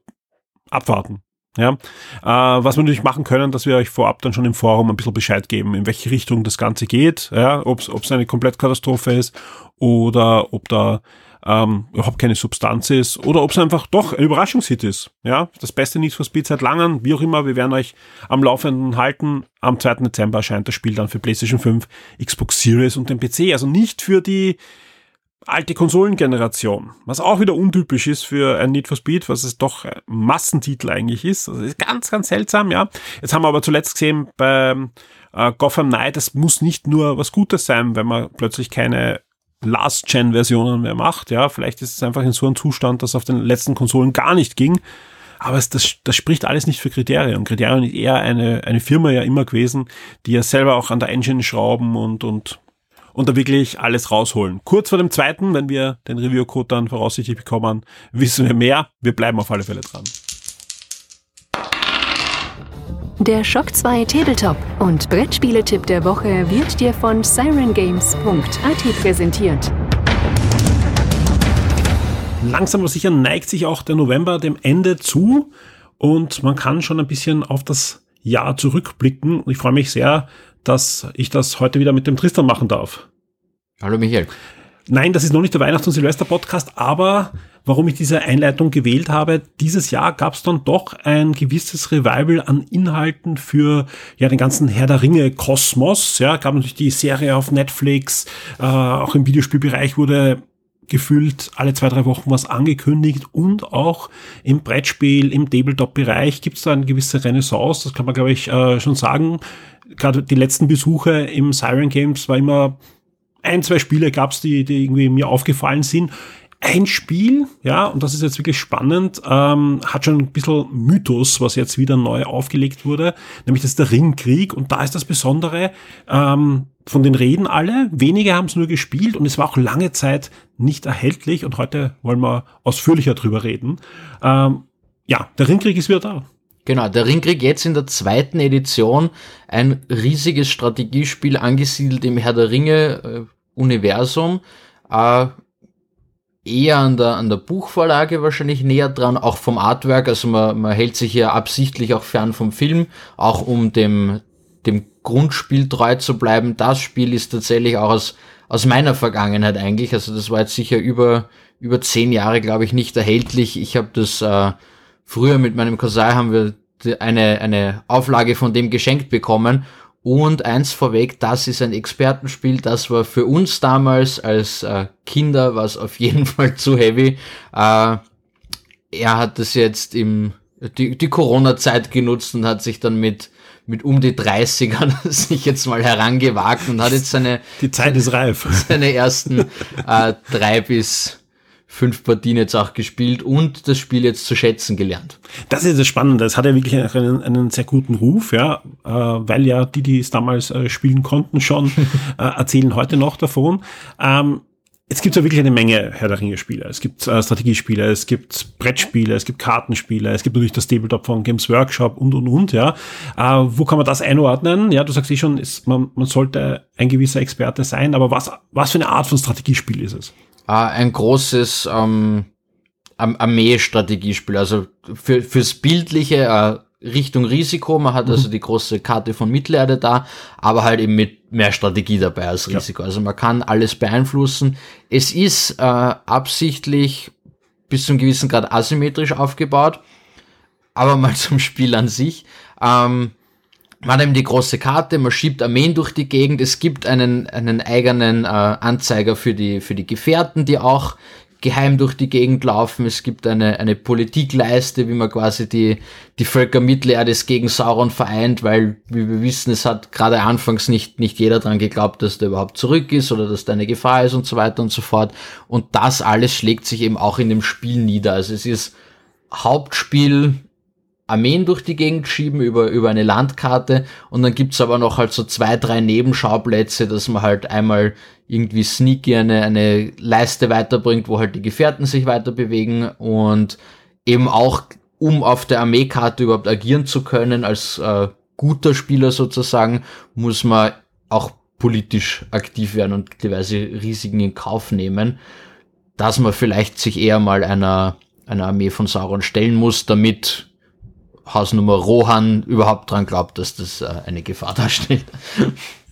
abwarten. Ja, äh, was wir natürlich machen können, dass wir euch vorab dann schon im Forum ein bisschen Bescheid geben, in welche Richtung das Ganze geht, ja, ob es eine Komplettkatastrophe ist oder ob da ähm, überhaupt keine Substanz ist oder ob es einfach doch ein Überraschungshit ist. Ja, das beste Need for Speed seit langem, wie auch immer, wir werden euch am Laufenden halten. Am 2. Dezember erscheint das Spiel dann für PlayStation 5, Xbox Series und den PC. Also nicht für die alte Konsolengeneration, was auch wieder untypisch ist für ein Need for Speed, was es doch ein Massentitel eigentlich ist. Also ist ganz, ganz seltsam, ja. Jetzt haben wir aber zuletzt gesehen bei äh, Gotham Knight, es muss nicht nur was Gutes sein, wenn man plötzlich keine Last-Gen-Versionen mehr macht. Ja, vielleicht ist es einfach in so einem Zustand, dass auf den letzten Konsolen gar nicht ging. Aber es, das, das spricht alles nicht für Kriterien. Kriterien ist eher eine, eine Firma ja immer gewesen, die ja selber auch an der Engine schrauben und, und, und da wirklich alles rausholen. Kurz vor dem zweiten, wenn wir den Review-Code dann voraussichtlich bekommen, wissen wir mehr. Wir bleiben auf alle Fälle dran. Der Shock 2 Tabletop und Brettspieletipp der Woche wird dir von sirengames.at präsentiert. Langsam aber sicher neigt sich auch der November dem Ende zu und man kann schon ein bisschen auf das Jahr zurückblicken. Ich freue mich sehr, dass ich das heute wieder mit dem Tristan machen darf. Hallo Michael. Nein, das ist noch nicht der Weihnachts- und Silvester-Podcast, aber warum ich diese Einleitung gewählt habe. Dieses Jahr gab es dann doch ein gewisses Revival an Inhalten für ja den ganzen Herr der Ringe Kosmos. Ja, gab natürlich die Serie auf Netflix, äh, auch im Videospielbereich wurde gefühlt alle zwei, drei Wochen was angekündigt und auch im Brettspiel, im Tabletop-Bereich gibt es da eine gewisse Renaissance, das kann man glaube ich äh, schon sagen. Gerade die letzten Besuche im Siren Games war immer ein, zwei Spiele gab es, die, die irgendwie mir aufgefallen sind ein Spiel, ja, und das ist jetzt wirklich spannend, ähm, hat schon ein bisschen Mythos, was jetzt wieder neu aufgelegt wurde, nämlich das ist der Ringkrieg. Und da ist das Besondere, ähm, von den Reden alle, wenige haben es nur gespielt und es war auch lange Zeit nicht erhältlich und heute wollen wir ausführlicher drüber reden. Ähm, ja, der Ringkrieg ist wieder da. Genau, der Ringkrieg jetzt in der zweiten Edition, ein riesiges Strategiespiel angesiedelt im Herr der Ringe äh, Universum. Äh, eher an der, an der Buchvorlage wahrscheinlich näher dran, auch vom Artwork. Also man, man hält sich ja absichtlich auch fern vom Film, auch um dem, dem Grundspiel treu zu bleiben. Das Spiel ist tatsächlich auch aus, aus meiner Vergangenheit eigentlich. Also das war jetzt sicher über, über zehn Jahre, glaube ich, nicht erhältlich. Ich habe das äh, früher mit meinem Cousin haben wir eine, eine Auflage von dem geschenkt bekommen. Und eins vorweg, das ist ein Expertenspiel, das war für uns damals als äh, Kinder was auf jeden Fall zu heavy. Äh, er hat das jetzt im die, die Corona-Zeit genutzt und hat sich dann mit mit um die 30ern sich jetzt mal herangewagt und hat jetzt seine die Zeit ist reif. seine ersten äh, drei bis fünf Partien jetzt auch gespielt und das Spiel jetzt zu schätzen gelernt. Das ist das Spannende. Es hat ja wirklich einen, einen sehr guten Ruf, ja, äh, weil ja die, die es damals äh, spielen konnten, schon äh, erzählen heute noch davon. Ähm, Jetzt gibt es ja wirklich eine Menge Herr der Ringe-Spiele. Es gibt äh, Strategiespiele, es gibt Brettspiele, es gibt Kartenspiele, es gibt natürlich das Tabletop von Games Workshop und und und, ja. Äh, wo kann man das einordnen? Ja, du sagst eh schon, ist, man, man sollte ein gewisser Experte sein, aber was, was für eine Art von Strategiespiel ist es? Äh, ein großes ähm, Armee-Strategiespiel. Also für, fürs Bildliche äh, Richtung Risiko. Man hat also mhm. also die große Karte von Mittelerde da, aber halt eben mit mehr Strategie dabei als Risiko. Ja. Also man kann alles beeinflussen. Es ist äh, absichtlich bis zu einem gewissen Grad asymmetrisch aufgebaut. Aber mal zum Spiel an sich. Ähm, man eben die große Karte, man schiebt Armeen durch die Gegend, es gibt einen, einen eigenen äh, Anzeiger für die, für die Gefährten, die auch geheim durch die Gegend laufen. Es gibt eine, eine Politikleiste, wie man quasi die, die Völker Mittelerdes gegen Sauron vereint, weil, wie wir wissen, es hat gerade anfangs nicht, nicht jeder dran geglaubt, dass der überhaupt zurück ist oder dass da eine Gefahr ist und so weiter und so fort. Und das alles schlägt sich eben auch in dem Spiel nieder. Also es ist Hauptspiel Armeen durch die Gegend schieben über, über eine Landkarte. Und dann gibt's aber noch halt so zwei, drei Nebenschauplätze, dass man halt einmal irgendwie sneaky eine, eine Leiste weiterbringt, wo halt die Gefährten sich weiter bewegen. Und eben auch, um auf der Armeekarte überhaupt agieren zu können, als äh, guter Spieler sozusagen, muss man auch politisch aktiv werden und diverse Risiken in Kauf nehmen, dass man vielleicht sich eher mal einer, einer Armee von Sauron stellen muss, damit Hausnummer Rohan überhaupt dran glaubt, dass das äh, eine Gefahr darstellt.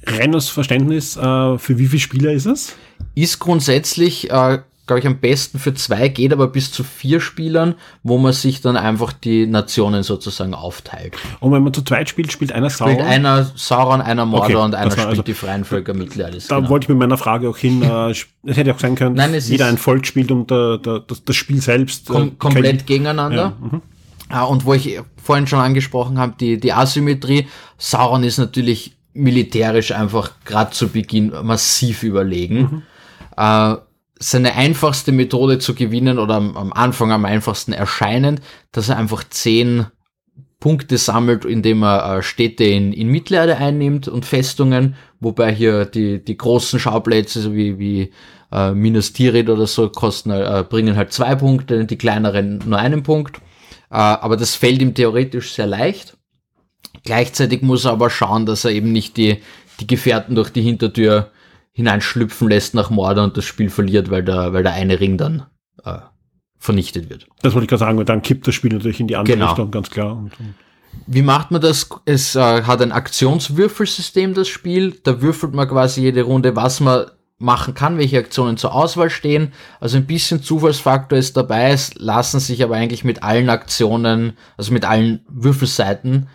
Reines Verständnis, äh, für wie viele Spieler ist es? Ist grundsätzlich äh, glaube ich, am besten für zwei, geht aber bis zu vier Spielern, wo man sich dann einfach die Nationen sozusagen aufteilt. Und wenn man zu zweit spielt, spielt einer Sauron? Spielt einer Sauron, einer Mordor okay, und einer spielt also, die freien Völker Mittelalters. Da genau. wollte ich mit meiner Frage auch hin, äh, es hätte auch sein können, Nein, jeder ein Volk spielt und äh, das, das Spiel selbst. Kom äh, komplett gegeneinander. Ja, mhm. Und wo ich vorhin schon angesprochen habe, die, die Asymmetrie, Sauron ist natürlich militärisch einfach gerade zu Beginn massiv überlegen. Mhm. Äh, seine einfachste Methode zu gewinnen oder am, am Anfang am einfachsten erscheinend, dass er einfach zehn Punkte sammelt, indem er äh, Städte in, in Mittelerde einnimmt und Festungen, wobei hier die, die großen Schauplätze, wie, wie äh, Minas Tirith oder so, kosten, äh, bringen halt zwei Punkte, die kleineren nur einen Punkt. Äh, aber das fällt ihm theoretisch sehr leicht. Gleichzeitig muss er aber schauen, dass er eben nicht die, die Gefährten durch die Hintertür hineinschlüpfen lässt nach Morde und das Spiel verliert, weil der, weil der eine Ring dann äh, vernichtet wird. Das wollte ich gerade sagen, weil dann kippt das Spiel natürlich in die andere genau. Richtung, ganz klar. Und, und Wie macht man das? Es äh, hat ein Aktionswürfelsystem, das Spiel. Da würfelt man quasi jede Runde, was man machen kann, welche Aktionen zur Auswahl stehen. Also ein bisschen Zufallsfaktor ist dabei. Es lassen sich aber eigentlich mit allen Aktionen, also mit allen Würfelseiten,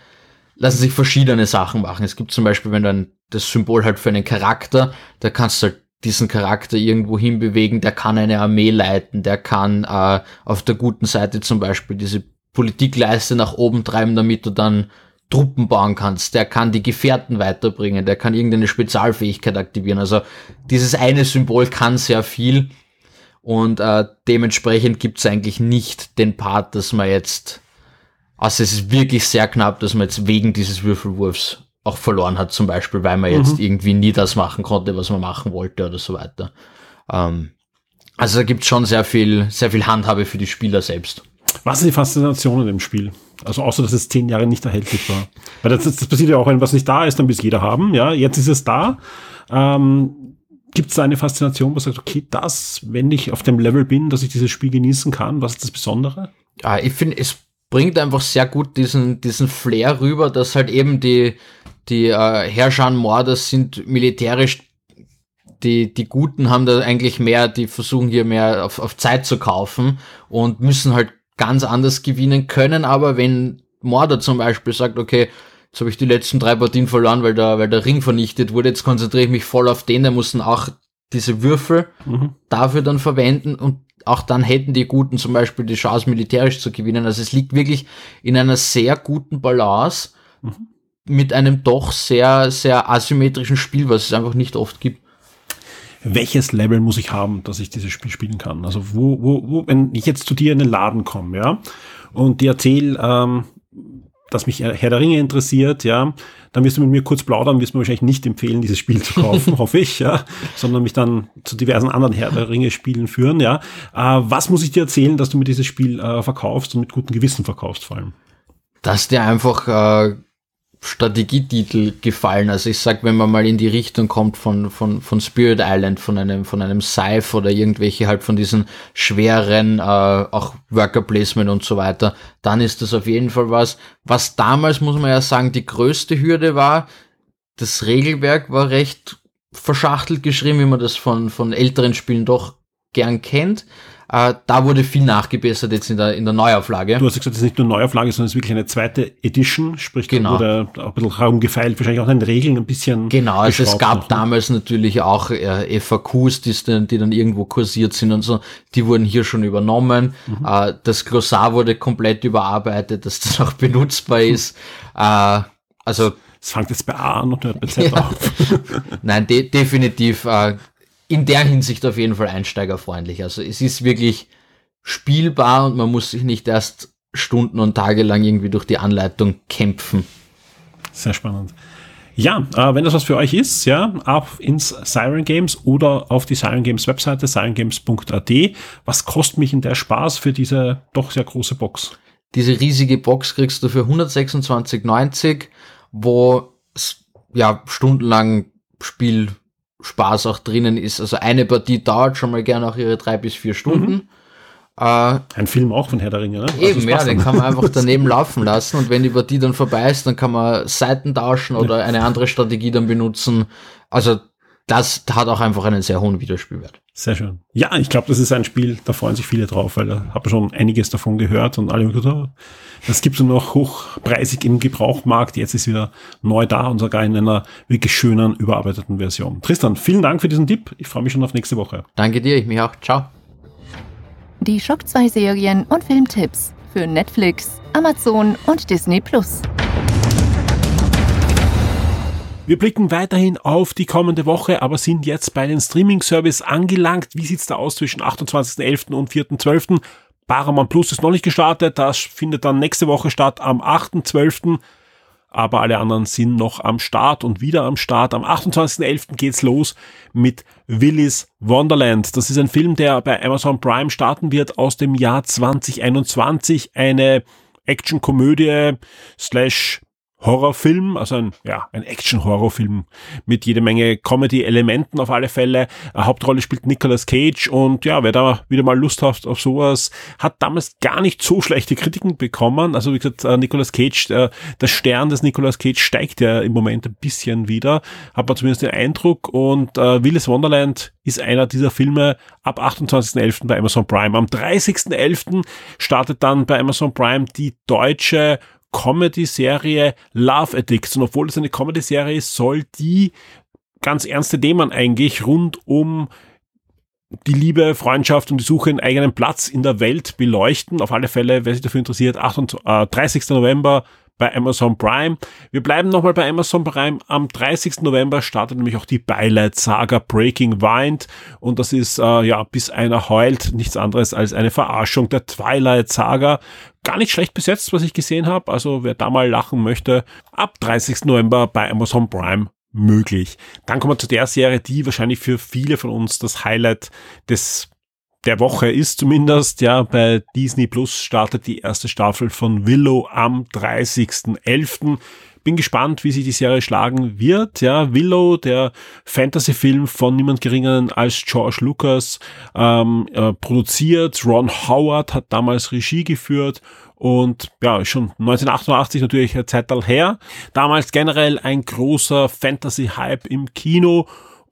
lassen sich verschiedene Sachen machen. Es gibt zum Beispiel, wenn du ein, das Symbol halt für einen Charakter, da kannst du halt diesen Charakter irgendwo hinbewegen, der kann eine Armee leiten, der kann äh, auf der guten Seite zum Beispiel diese Politikleiste nach oben treiben, damit du dann Truppen bauen kannst, der kann die Gefährten weiterbringen, der kann irgendeine Spezialfähigkeit aktivieren. Also dieses eine Symbol kann sehr viel und äh, dementsprechend gibt's eigentlich nicht den Part, dass man jetzt also es ist wirklich sehr knapp, dass man jetzt wegen dieses Würfelwurfs auch verloren hat, zum Beispiel, weil man jetzt mhm. irgendwie nie das machen konnte, was man machen wollte oder so weiter. Ähm, also da gibt schon sehr viel, sehr viel Handhabe für die Spieler selbst. Was ist die Faszination in dem Spiel? Also außer, dass es zehn Jahre nicht erhältlich war. Weil das, das passiert ja auch, wenn was nicht da ist, dann will es jeder haben. Ja, jetzt ist es da. Ähm, Gibt es da eine Faszination, wo man sagt, okay, das, wenn ich auf dem Level bin, dass ich dieses Spiel genießen kann, was ist das Besondere? Ja, ich finde, es bringt einfach sehr gut diesen, diesen Flair rüber, dass halt eben die, die äh, Herrscher Mordor sind militärisch die, die Guten haben da eigentlich mehr, die versuchen hier mehr auf, auf Zeit zu kaufen und müssen halt ganz anders gewinnen können, aber wenn Mordor zum Beispiel sagt, okay, jetzt habe ich die letzten drei Partien verloren, weil der, weil der Ring vernichtet wurde, jetzt konzentriere ich mich voll auf den, der muss dann auch diese Würfel mhm. dafür dann verwenden und auch dann hätten die Guten zum Beispiel die Chance, militärisch zu gewinnen. Also es liegt wirklich in einer sehr guten Balance mhm. mit einem doch sehr, sehr asymmetrischen Spiel, was es einfach nicht oft gibt. Welches Level muss ich haben, dass ich dieses Spiel spielen kann? Also wo, wo, wo wenn ich jetzt zu dir in den Laden komme, ja, und dir erzähle, ähm, dass mich Herr der Ringe interessiert, ja, dann wirst du mit mir kurz plaudern, wirst mir wahrscheinlich nicht empfehlen, dieses Spiel zu kaufen, hoffe ich, ja, sondern mich dann zu diversen anderen Herr der Ringe Spielen führen, ja. Äh, was muss ich dir erzählen, dass du mir dieses Spiel äh, verkaufst und mit gutem Gewissen verkaufst vor allem? Dass dir einfach äh, Strategietitel gefallen. Also ich sag, wenn man mal in die Richtung kommt von, von, von Spirit Island, von einem, von einem Scythe oder irgendwelche halt von diesen schweren, äh, auch Worker Placement und so weiter, dann ist das auf jeden Fall was. Was damals, muss man ja sagen, die größte Hürde war, das Regelwerk war recht verschachtelt geschrieben, wie man das von, von älteren Spielen doch gern kennt. Äh, da wurde viel nachgebessert jetzt in der, in der Neuauflage. Du hast gesagt, es ist nicht nur Neuauflage, sondern es ist wirklich eine zweite Edition, sprich, genau. da wurde auch ein bisschen herumgefeilt, wahrscheinlich auch in den Regeln ein bisschen. Genau, also es gab noch, ne? damals natürlich auch äh, FAQs, die, dann, die dann irgendwo kursiert sind und so, die wurden hier schon übernommen. Mhm. Äh, das Glossar wurde komplett überarbeitet, dass das auch benutzbar mhm. ist. Äh, also es fängt jetzt bei A an und hört bei Z ja. auf. Nein, de definitiv. Äh, in der Hinsicht auf jeden Fall einsteigerfreundlich. Also es ist wirklich spielbar und man muss sich nicht erst Stunden und Tage lang irgendwie durch die Anleitung kämpfen. Sehr spannend. Ja, äh, wenn das was für euch ist, ja, ab ins Siren Games oder auf die Siren Games Webseite sirengames.at. Was kostet mich in der Spaß für diese doch sehr große Box? Diese riesige Box kriegst du für 126,90, wo ja stundenlang Spielspaß auch drinnen ist. Also eine Partie dauert schon mal gerne auch ihre drei bis vier Stunden. Mhm. Äh, Ein Film auch von Herr der Ringe, ne? Also eben, ja, den kann man einfach daneben laufen lassen und wenn die Partie dann vorbei ist, dann kann man Seiten tauschen oder eine andere Strategie dann benutzen. Also das hat auch einfach einen sehr hohen Wiederspielwert. Sehr schön. Ja, ich glaube, das ist ein Spiel, da freuen sich viele drauf, weil da habe schon einiges davon gehört und alle gesagt, oh, das gibt es nur noch hochpreisig im Gebrauchmarkt. Jetzt ist wieder neu da und sogar in einer wirklich schönen, überarbeiteten Version. Tristan, vielen Dank für diesen Tipp. Ich freue mich schon auf nächste Woche. Danke dir, ich mich auch. Ciao. Die Schock 2 Serien und Filmtipps für Netflix, Amazon und Disney Plus. Wir blicken weiterhin auf die kommende Woche, aber sind jetzt bei den Streaming-Service angelangt. Wie sieht's da aus zwischen 28.11. und 4.12.? Paramount Plus ist noch nicht gestartet. Das findet dann nächste Woche statt am 8.12 aber alle anderen sind noch am Start und wieder am Start. Am 28.11. geht's los mit Willis Wonderland. Das ist ein Film, der bei Amazon Prime starten wird aus dem Jahr 2021. Eine Action-Komödie slash Horrorfilm, also ein, ja, ein Action-Horrorfilm mit jede Menge Comedy-Elementen auf alle Fälle. Eine Hauptrolle spielt Nicolas Cage und ja, wer da wieder mal Lust hat auf sowas, hat damals gar nicht so schlechte Kritiken bekommen. Also wie gesagt, äh, Nicolas Cage, der, der Stern des Nicolas Cage steigt ja im Moment ein bisschen wieder, hat man zumindest den Eindruck und äh, Willis Wonderland ist einer dieser Filme ab 28.11. bei Amazon Prime. Am 30.11. startet dann bei Amazon Prime die deutsche Comedy-Serie Love Addicts. Und obwohl es eine Comedy-Serie ist, soll die ganz ernste Themen eigentlich rund um die Liebe, Freundschaft und die Suche einen eigenen Platz in der Welt beleuchten. Auf alle Fälle, wer sich dafür interessiert, 30. Äh, November bei Amazon Prime. Wir bleiben nochmal bei Amazon Prime. Am 30. November startet nämlich auch die Beileid-Saga Breaking Wind und das ist äh, ja bis einer heult nichts anderes als eine Verarschung der Twilight-Saga. Gar nicht schlecht besetzt, was ich gesehen habe. Also wer da mal lachen möchte, ab 30. November bei Amazon Prime möglich. Dann kommen wir zu der Serie, die wahrscheinlich für viele von uns das Highlight des der Woche ist zumindest, ja, bei Disney Plus startet die erste Staffel von Willow am 30.11. Bin gespannt, wie sich die Serie schlagen wird. Ja, Willow, der Fantasy-Film von niemand geringeren als George Lucas, ähm, äh, produziert. Ron Howard hat damals Regie geführt und ja, schon 1988 natürlich eine Zeit her. Damals generell ein großer Fantasy-Hype im Kino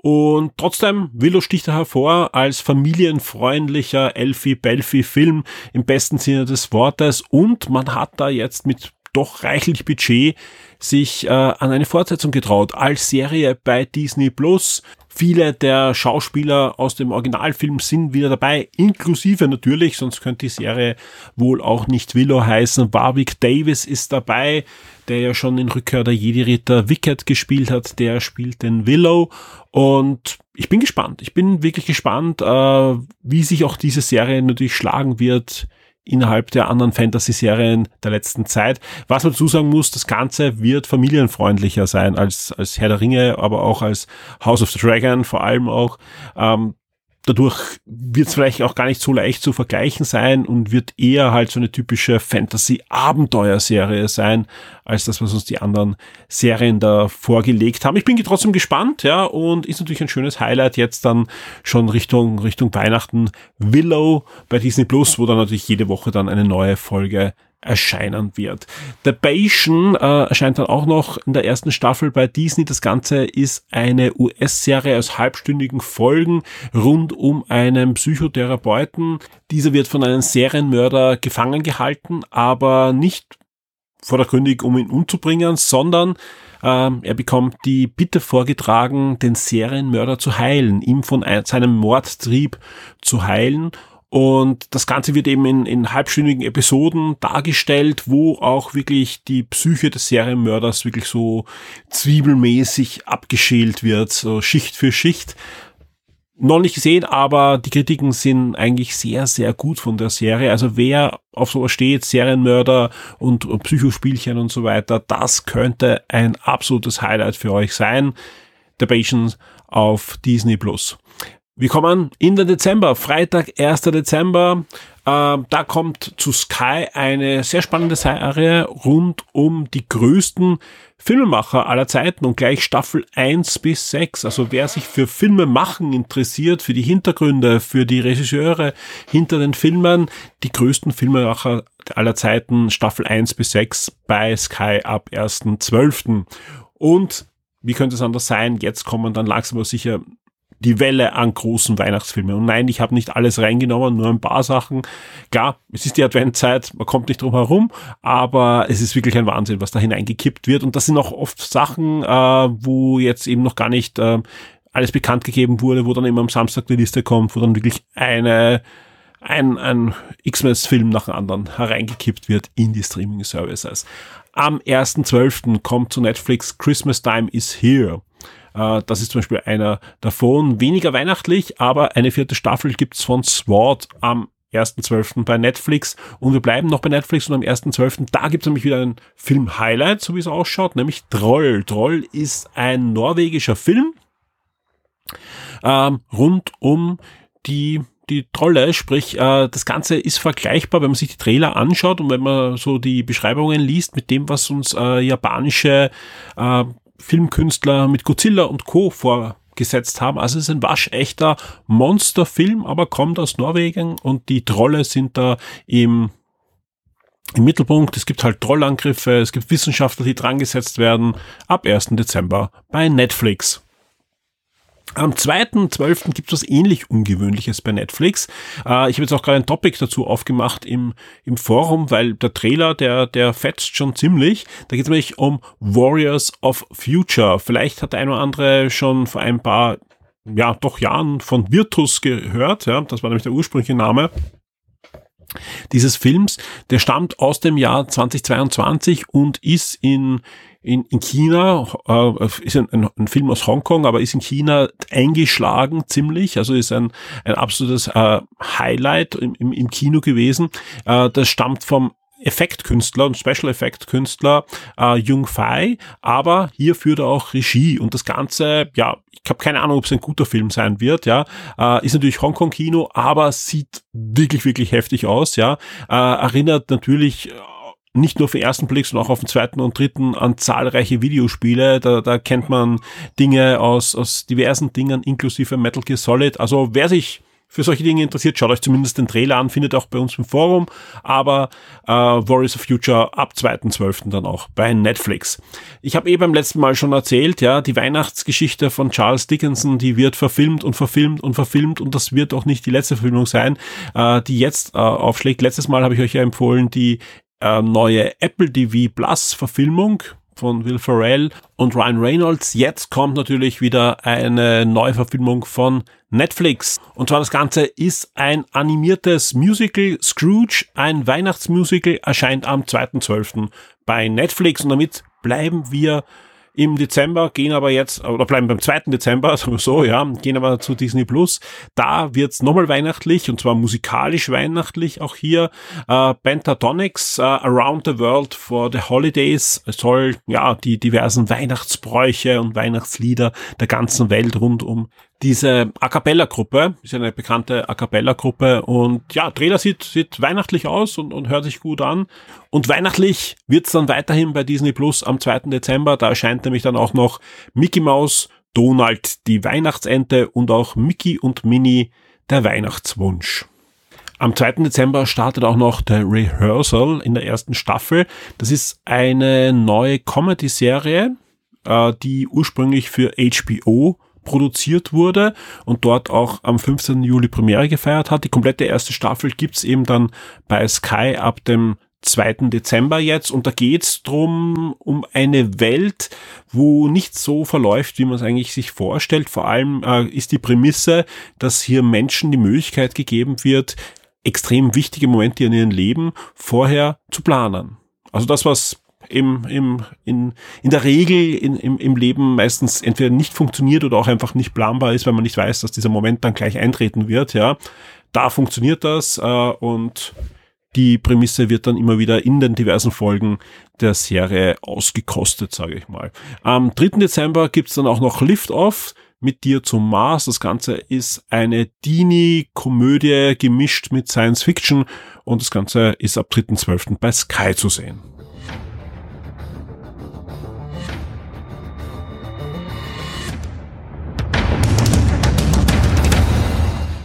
und trotzdem, Willow sticht er hervor als familienfreundlicher Elfie-Belfie-Film im besten Sinne des Wortes. Und man hat da jetzt mit doch reichlich Budget sich äh, an eine Fortsetzung getraut als Serie bei Disney Plus. Viele der Schauspieler aus dem Originalfilm sind wieder dabei, inklusive natürlich, sonst könnte die Serie wohl auch nicht Willow heißen. Warwick Davis ist dabei, der ja schon in Rückkehr der Jedi-Ritter Wicked gespielt hat, der spielt den Willow und ich bin gespannt. Ich bin wirklich gespannt, äh, wie sich auch diese Serie natürlich schlagen wird innerhalb der anderen Fantasy-Serien der letzten Zeit. Was man dazu sagen muss, das Ganze wird familienfreundlicher sein als, als Herr der Ringe, aber auch als House of the Dragon vor allem auch. Ähm, dadurch wird es vielleicht auch gar nicht so leicht zu vergleichen sein und wird eher halt so eine typische Fantasy-Abenteuerserie sein, als das, was uns die anderen Serien da vorgelegt haben. Ich bin trotzdem gespannt, ja, und ist natürlich ein schönes Highlight jetzt dann schon Richtung, Richtung Weihnachten Willow bei Disney Plus, wo dann natürlich jede Woche dann eine neue Folge erscheinen wird. The Bayesian äh, erscheint dann auch noch in der ersten Staffel bei Disney. Das Ganze ist eine US-Serie aus halbstündigen Folgen rund um einen Psychotherapeuten. Dieser wird von einem Serienmörder gefangen gehalten, aber nicht vordergründig, um ihn umzubringen, sondern ähm, er bekommt die Bitte vorgetragen, den Serienmörder zu heilen, ihm von seinem Mordtrieb zu heilen und das Ganze wird eben in, in halbstündigen Episoden dargestellt, wo auch wirklich die Psyche des Serienmörders wirklich so zwiebelmäßig abgeschält wird, so Schicht für Schicht noch nicht gesehen, aber die Kritiken sind eigentlich sehr, sehr gut von der Serie. Also wer auf sowas steht, Serienmörder und Psychospielchen und so weiter, das könnte ein absolutes Highlight für euch sein. The Patience auf Disney Plus. Wir kommen in den Dezember, Freitag, 1. Dezember. Äh, da kommt zu Sky eine sehr spannende Serie rund um die größten Filmemacher aller Zeiten und gleich Staffel 1 bis 6. Also wer sich für Filme machen interessiert, für die Hintergründe, für die Regisseure hinter den Filmen, die größten Filmemacher aller Zeiten, Staffel 1 bis 6 bei Sky ab 1.12. Und wie könnte es anders sein? Jetzt kommen dann langsam aber sicher die Welle an großen Weihnachtsfilmen. Und nein, ich habe nicht alles reingenommen, nur ein paar Sachen. Klar, es ist die Adventzeit, man kommt nicht drum herum, aber es ist wirklich ein Wahnsinn, was da hineingekippt wird. Und das sind auch oft Sachen, äh, wo jetzt eben noch gar nicht äh, alles bekannt gegeben wurde, wo dann immer am Samstag die Liste kommt, wo dann wirklich eine ein, ein X-Men-Film nach dem anderen hereingekippt wird in die Streaming-Services. Am 1.12. kommt zu Netflix Christmas Time is Here. Äh, das ist zum Beispiel einer davon. Weniger weihnachtlich, aber eine vierte Staffel gibt's von SWAT am 1.12. bei Netflix und wir bleiben noch bei Netflix und am 1.12. da gibt's nämlich wieder ein Film-Highlight, so wie es ausschaut, nämlich Troll. Troll ist ein norwegischer Film ähm, rund um die die Trolle, sprich äh, das Ganze ist vergleichbar, wenn man sich die Trailer anschaut und wenn man so die Beschreibungen liest mit dem, was uns äh, japanische äh, Filmkünstler mit Godzilla und Co. vorgesetzt haben. Also es ist ein waschechter Monsterfilm, aber kommt aus Norwegen und die Trolle sind da im im Mittelpunkt. Es gibt halt Trollangriffe, es gibt Wissenschaftler, die drangesetzt werden. Ab 1. Dezember bei Netflix. Am 2.12. gibt es was ähnlich Ungewöhnliches bei Netflix. Äh, ich habe jetzt auch gerade ein Topic dazu aufgemacht im, im Forum, weil der Trailer, der, der fetzt schon ziemlich. Da geht es nämlich um Warriors of Future. Vielleicht hat der eine oder andere schon vor ein paar, ja, doch Jahren von Virtus gehört. Ja, das war nämlich der ursprüngliche Name dieses Films. Der stammt aus dem Jahr 2022 und ist in in, in China, äh, ist ein, ein, ein, Film aus Hongkong, aber ist in China eingeschlagen ziemlich, also ist ein, ein absolutes äh, Highlight im, im, im Kino gewesen. Äh, das stammt vom Effektkünstler und Special Effect Künstler äh, Jung Fei, aber hier führt er auch Regie. Und das Ganze, ja, ich habe keine Ahnung, ob es ein guter Film sein wird, ja, äh, ist natürlich Hongkong Kino, aber sieht wirklich wirklich heftig aus, ja, äh, erinnert natürlich nicht nur für ersten Blick, sondern auch auf den zweiten und dritten an zahlreiche Videospiele. Da, da kennt man Dinge aus, aus diversen Dingen, inklusive Metal Gear Solid. Also wer sich für solche Dinge interessiert, schaut euch zumindest den Trailer an, findet auch bei uns im Forum, aber äh, Warriors of Future ab 2.12. dann auch bei Netflix. Ich habe eh beim letzten Mal schon erzählt, ja, die Weihnachtsgeschichte von Charles Dickinson, die wird verfilmt und verfilmt und verfilmt und das wird auch nicht die letzte Verfilmung sein, äh, die jetzt äh, aufschlägt. Letztes Mal habe ich euch ja empfohlen, die äh, neue Apple TV Plus Verfilmung von Will Ferrell und Ryan Reynolds. Jetzt kommt natürlich wieder eine neue Verfilmung von Netflix. Und zwar das Ganze ist ein animiertes Musical. Scrooge, ein Weihnachtsmusical, erscheint am 2.12. bei Netflix. Und damit bleiben wir im Dezember, gehen aber jetzt, oder bleiben beim 2. Dezember, sagen wir so, ja, gehen aber zu Disney Plus. Da wird's nochmal weihnachtlich und zwar musikalisch weihnachtlich auch hier. Äh, Pentatonics, äh, Around the World for the Holidays soll ja die diversen Weihnachtsbräuche und Weihnachtslieder der ganzen Welt rund um diese A Cappella-Gruppe, ist eine bekannte A Cappella-Gruppe und ja, Trailer sieht, sieht weihnachtlich aus und, und hört sich gut an. Und weihnachtlich wird's dann weiterhin bei Disney Plus am 2. Dezember, da erscheint nämlich dann auch noch Mickey Mouse, Donald die Weihnachtsente und auch Mickey und Minnie der Weihnachtswunsch. Am 2. Dezember startet auch noch der Rehearsal in der ersten Staffel. Das ist eine neue Comedy-Serie, äh, die ursprünglich für HBO produziert wurde und dort auch am 15. Juli Premiere gefeiert hat. Die komplette erste Staffel gibt's eben dann bei Sky ab dem 2. Dezember jetzt und da geht's drum um eine Welt, wo nicht so verläuft, wie man es eigentlich sich vorstellt. Vor allem äh, ist die Prämisse, dass hier Menschen die Möglichkeit gegeben wird, extrem wichtige Momente in ihrem Leben vorher zu planen. Also das, was im, im, in, in der Regel in, im, im Leben meistens entweder nicht funktioniert oder auch einfach nicht planbar ist, weil man nicht weiß, dass dieser Moment dann gleich eintreten wird, ja. Da funktioniert das äh, und die Prämisse wird dann immer wieder in den diversen Folgen der Serie ausgekostet, sage ich mal. Am 3. Dezember gibt's dann auch noch Lift Off mit dir zum Mars. Das Ganze ist eine Dini-Komödie gemischt mit Science Fiction und das Ganze ist ab 3.12. bei Sky zu sehen.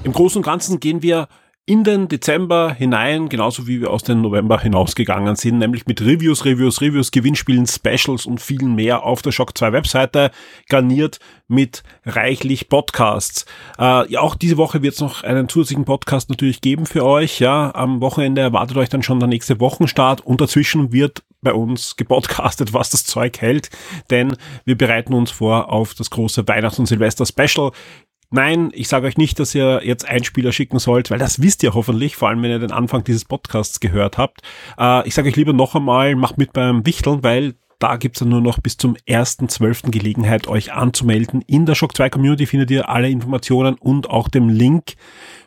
Im Großen und Ganzen gehen wir in den Dezember hinein, genauso wie wir aus dem November hinausgegangen sind, nämlich mit Reviews, Reviews, Reviews, Gewinnspielen, Specials und viel mehr auf der Shock 2 Webseite, garniert mit reichlich Podcasts. Äh, ja, auch diese Woche wird es noch einen zusätzlichen Podcast natürlich geben für euch. Ja, am Wochenende erwartet euch dann schon der nächste Wochenstart und dazwischen wird bei uns gepodcastet, was das Zeug hält, denn wir bereiten uns vor auf das große Weihnachts- und Silvester-Special. Nein, ich sage euch nicht, dass ihr jetzt Einspieler schicken sollt, weil das wisst ihr hoffentlich, vor allem wenn ihr den Anfang dieses Podcasts gehört habt. Äh, ich sage euch lieber noch einmal, macht mit beim Wichteln, weil da gibt's dann nur noch bis zum 1.12. Gelegenheit, euch anzumelden. In der Shock 2 Community findet ihr alle Informationen und auch den Link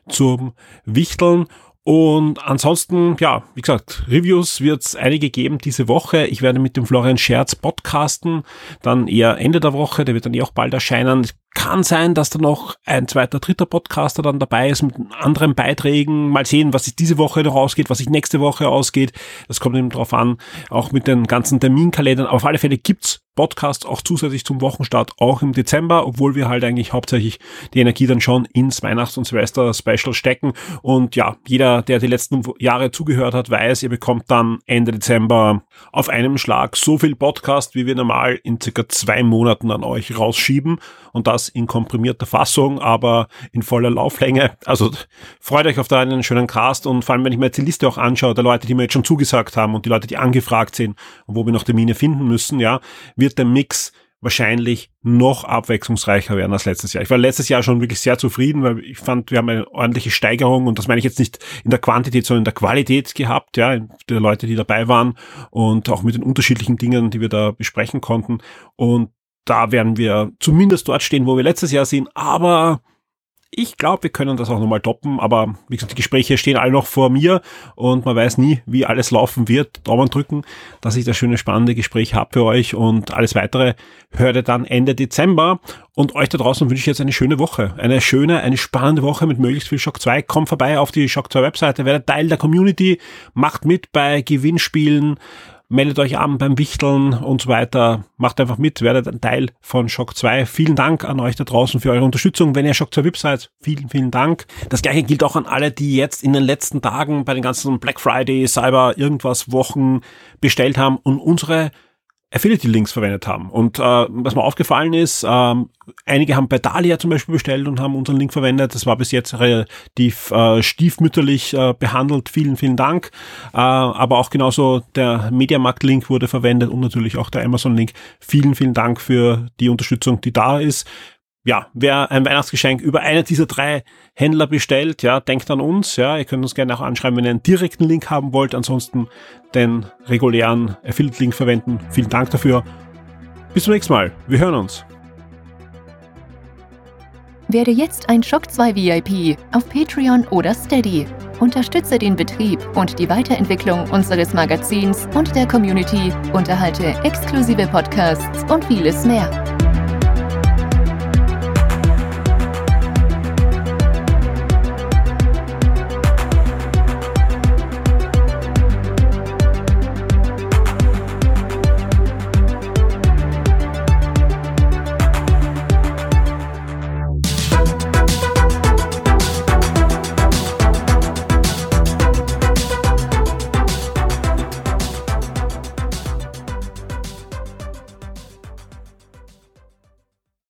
zum Wichteln. Und ansonsten, ja, wie gesagt, Reviews wird's einige geben diese Woche. Ich werde mit dem Florian Scherz podcasten, dann eher Ende der Woche, der wird dann eh auch bald erscheinen. Kann sein, dass da noch ein zweiter, dritter Podcaster dann dabei ist mit anderen Beiträgen. Mal sehen, was sich diese Woche noch ausgeht, was sich nächste Woche ausgeht. Das kommt eben drauf an, auch mit den ganzen Terminkalendern. Aber auf alle Fälle gibt's Podcasts auch zusätzlich zum Wochenstart, auch im Dezember, obwohl wir halt eigentlich hauptsächlich die Energie dann schon ins Weihnachts- und Silvester-Special stecken. Und ja, jeder, der die letzten Jahre zugehört hat, weiß, ihr bekommt dann Ende Dezember auf einem Schlag so viel Podcast, wie wir normal in circa zwei Monaten an euch rausschieben. Und das in komprimierter Fassung, aber in voller Lauflänge. Also freut euch auf da einen schönen Cast und vor allem, wenn ich mir jetzt die Liste auch anschaue, der Leute, die mir jetzt schon zugesagt haben und die Leute, die angefragt sind und wo wir noch Termine finden müssen, ja, wird der Mix wahrscheinlich noch abwechslungsreicher werden als letztes Jahr. Ich war letztes Jahr schon wirklich sehr zufrieden, weil ich fand, wir haben eine ordentliche Steigerung und das meine ich jetzt nicht in der Quantität, sondern in der Qualität gehabt, ja, der Leute, die dabei waren und auch mit den unterschiedlichen Dingen, die wir da besprechen konnten. Und da werden wir zumindest dort stehen, wo wir letztes Jahr sind, aber ich glaube, wir können das auch nochmal toppen, aber wie gesagt, die Gespräche stehen alle noch vor mir und man weiß nie, wie alles laufen wird. Daumen drücken, dass ich das schöne, spannende Gespräch habe für euch und alles weitere hört ihr dann Ende Dezember. Und euch da draußen wünsche ich jetzt eine schöne Woche. Eine schöne, eine spannende Woche mit möglichst viel Shock 2. Kommt vorbei auf die Shock 2 Webseite, werdet Teil der Community, macht mit bei Gewinnspielen, meldet euch an beim Wichteln und so weiter. Macht einfach mit, werdet ein Teil von Shock 2. Vielen Dank an euch da draußen für eure Unterstützung. Wenn ihr Shock 2 VIP seid, vielen, vielen Dank. Das gleiche gilt auch an alle, die jetzt in den letzten Tagen bei den ganzen Black Friday, Cyber, irgendwas Wochen bestellt haben und unsere Affiliate-Links verwendet haben. Und äh, was mir aufgefallen ist, ähm, einige haben bei Dalia zum Beispiel bestellt und haben unseren Link verwendet. Das war bis jetzt relativ äh, stiefmütterlich äh, behandelt. Vielen, vielen Dank. Äh, aber auch genauso der Mediamarkt-Link wurde verwendet und natürlich auch der Amazon-Link. Vielen, vielen Dank für die Unterstützung, die da ist ja, wer ein Weihnachtsgeschenk über eine dieser drei Händler bestellt, ja, denkt an uns, ja, ihr könnt uns gerne auch anschreiben, wenn ihr einen direkten Link haben wollt, ansonsten den regulären Affiliate-Link verwenden. Vielen Dank dafür. Bis zum nächsten Mal. Wir hören uns. Werde jetzt ein Shock 2 VIP auf Patreon oder Steady. Unterstütze den Betrieb und die Weiterentwicklung unseres Magazins und der Community, unterhalte exklusive Podcasts und vieles mehr.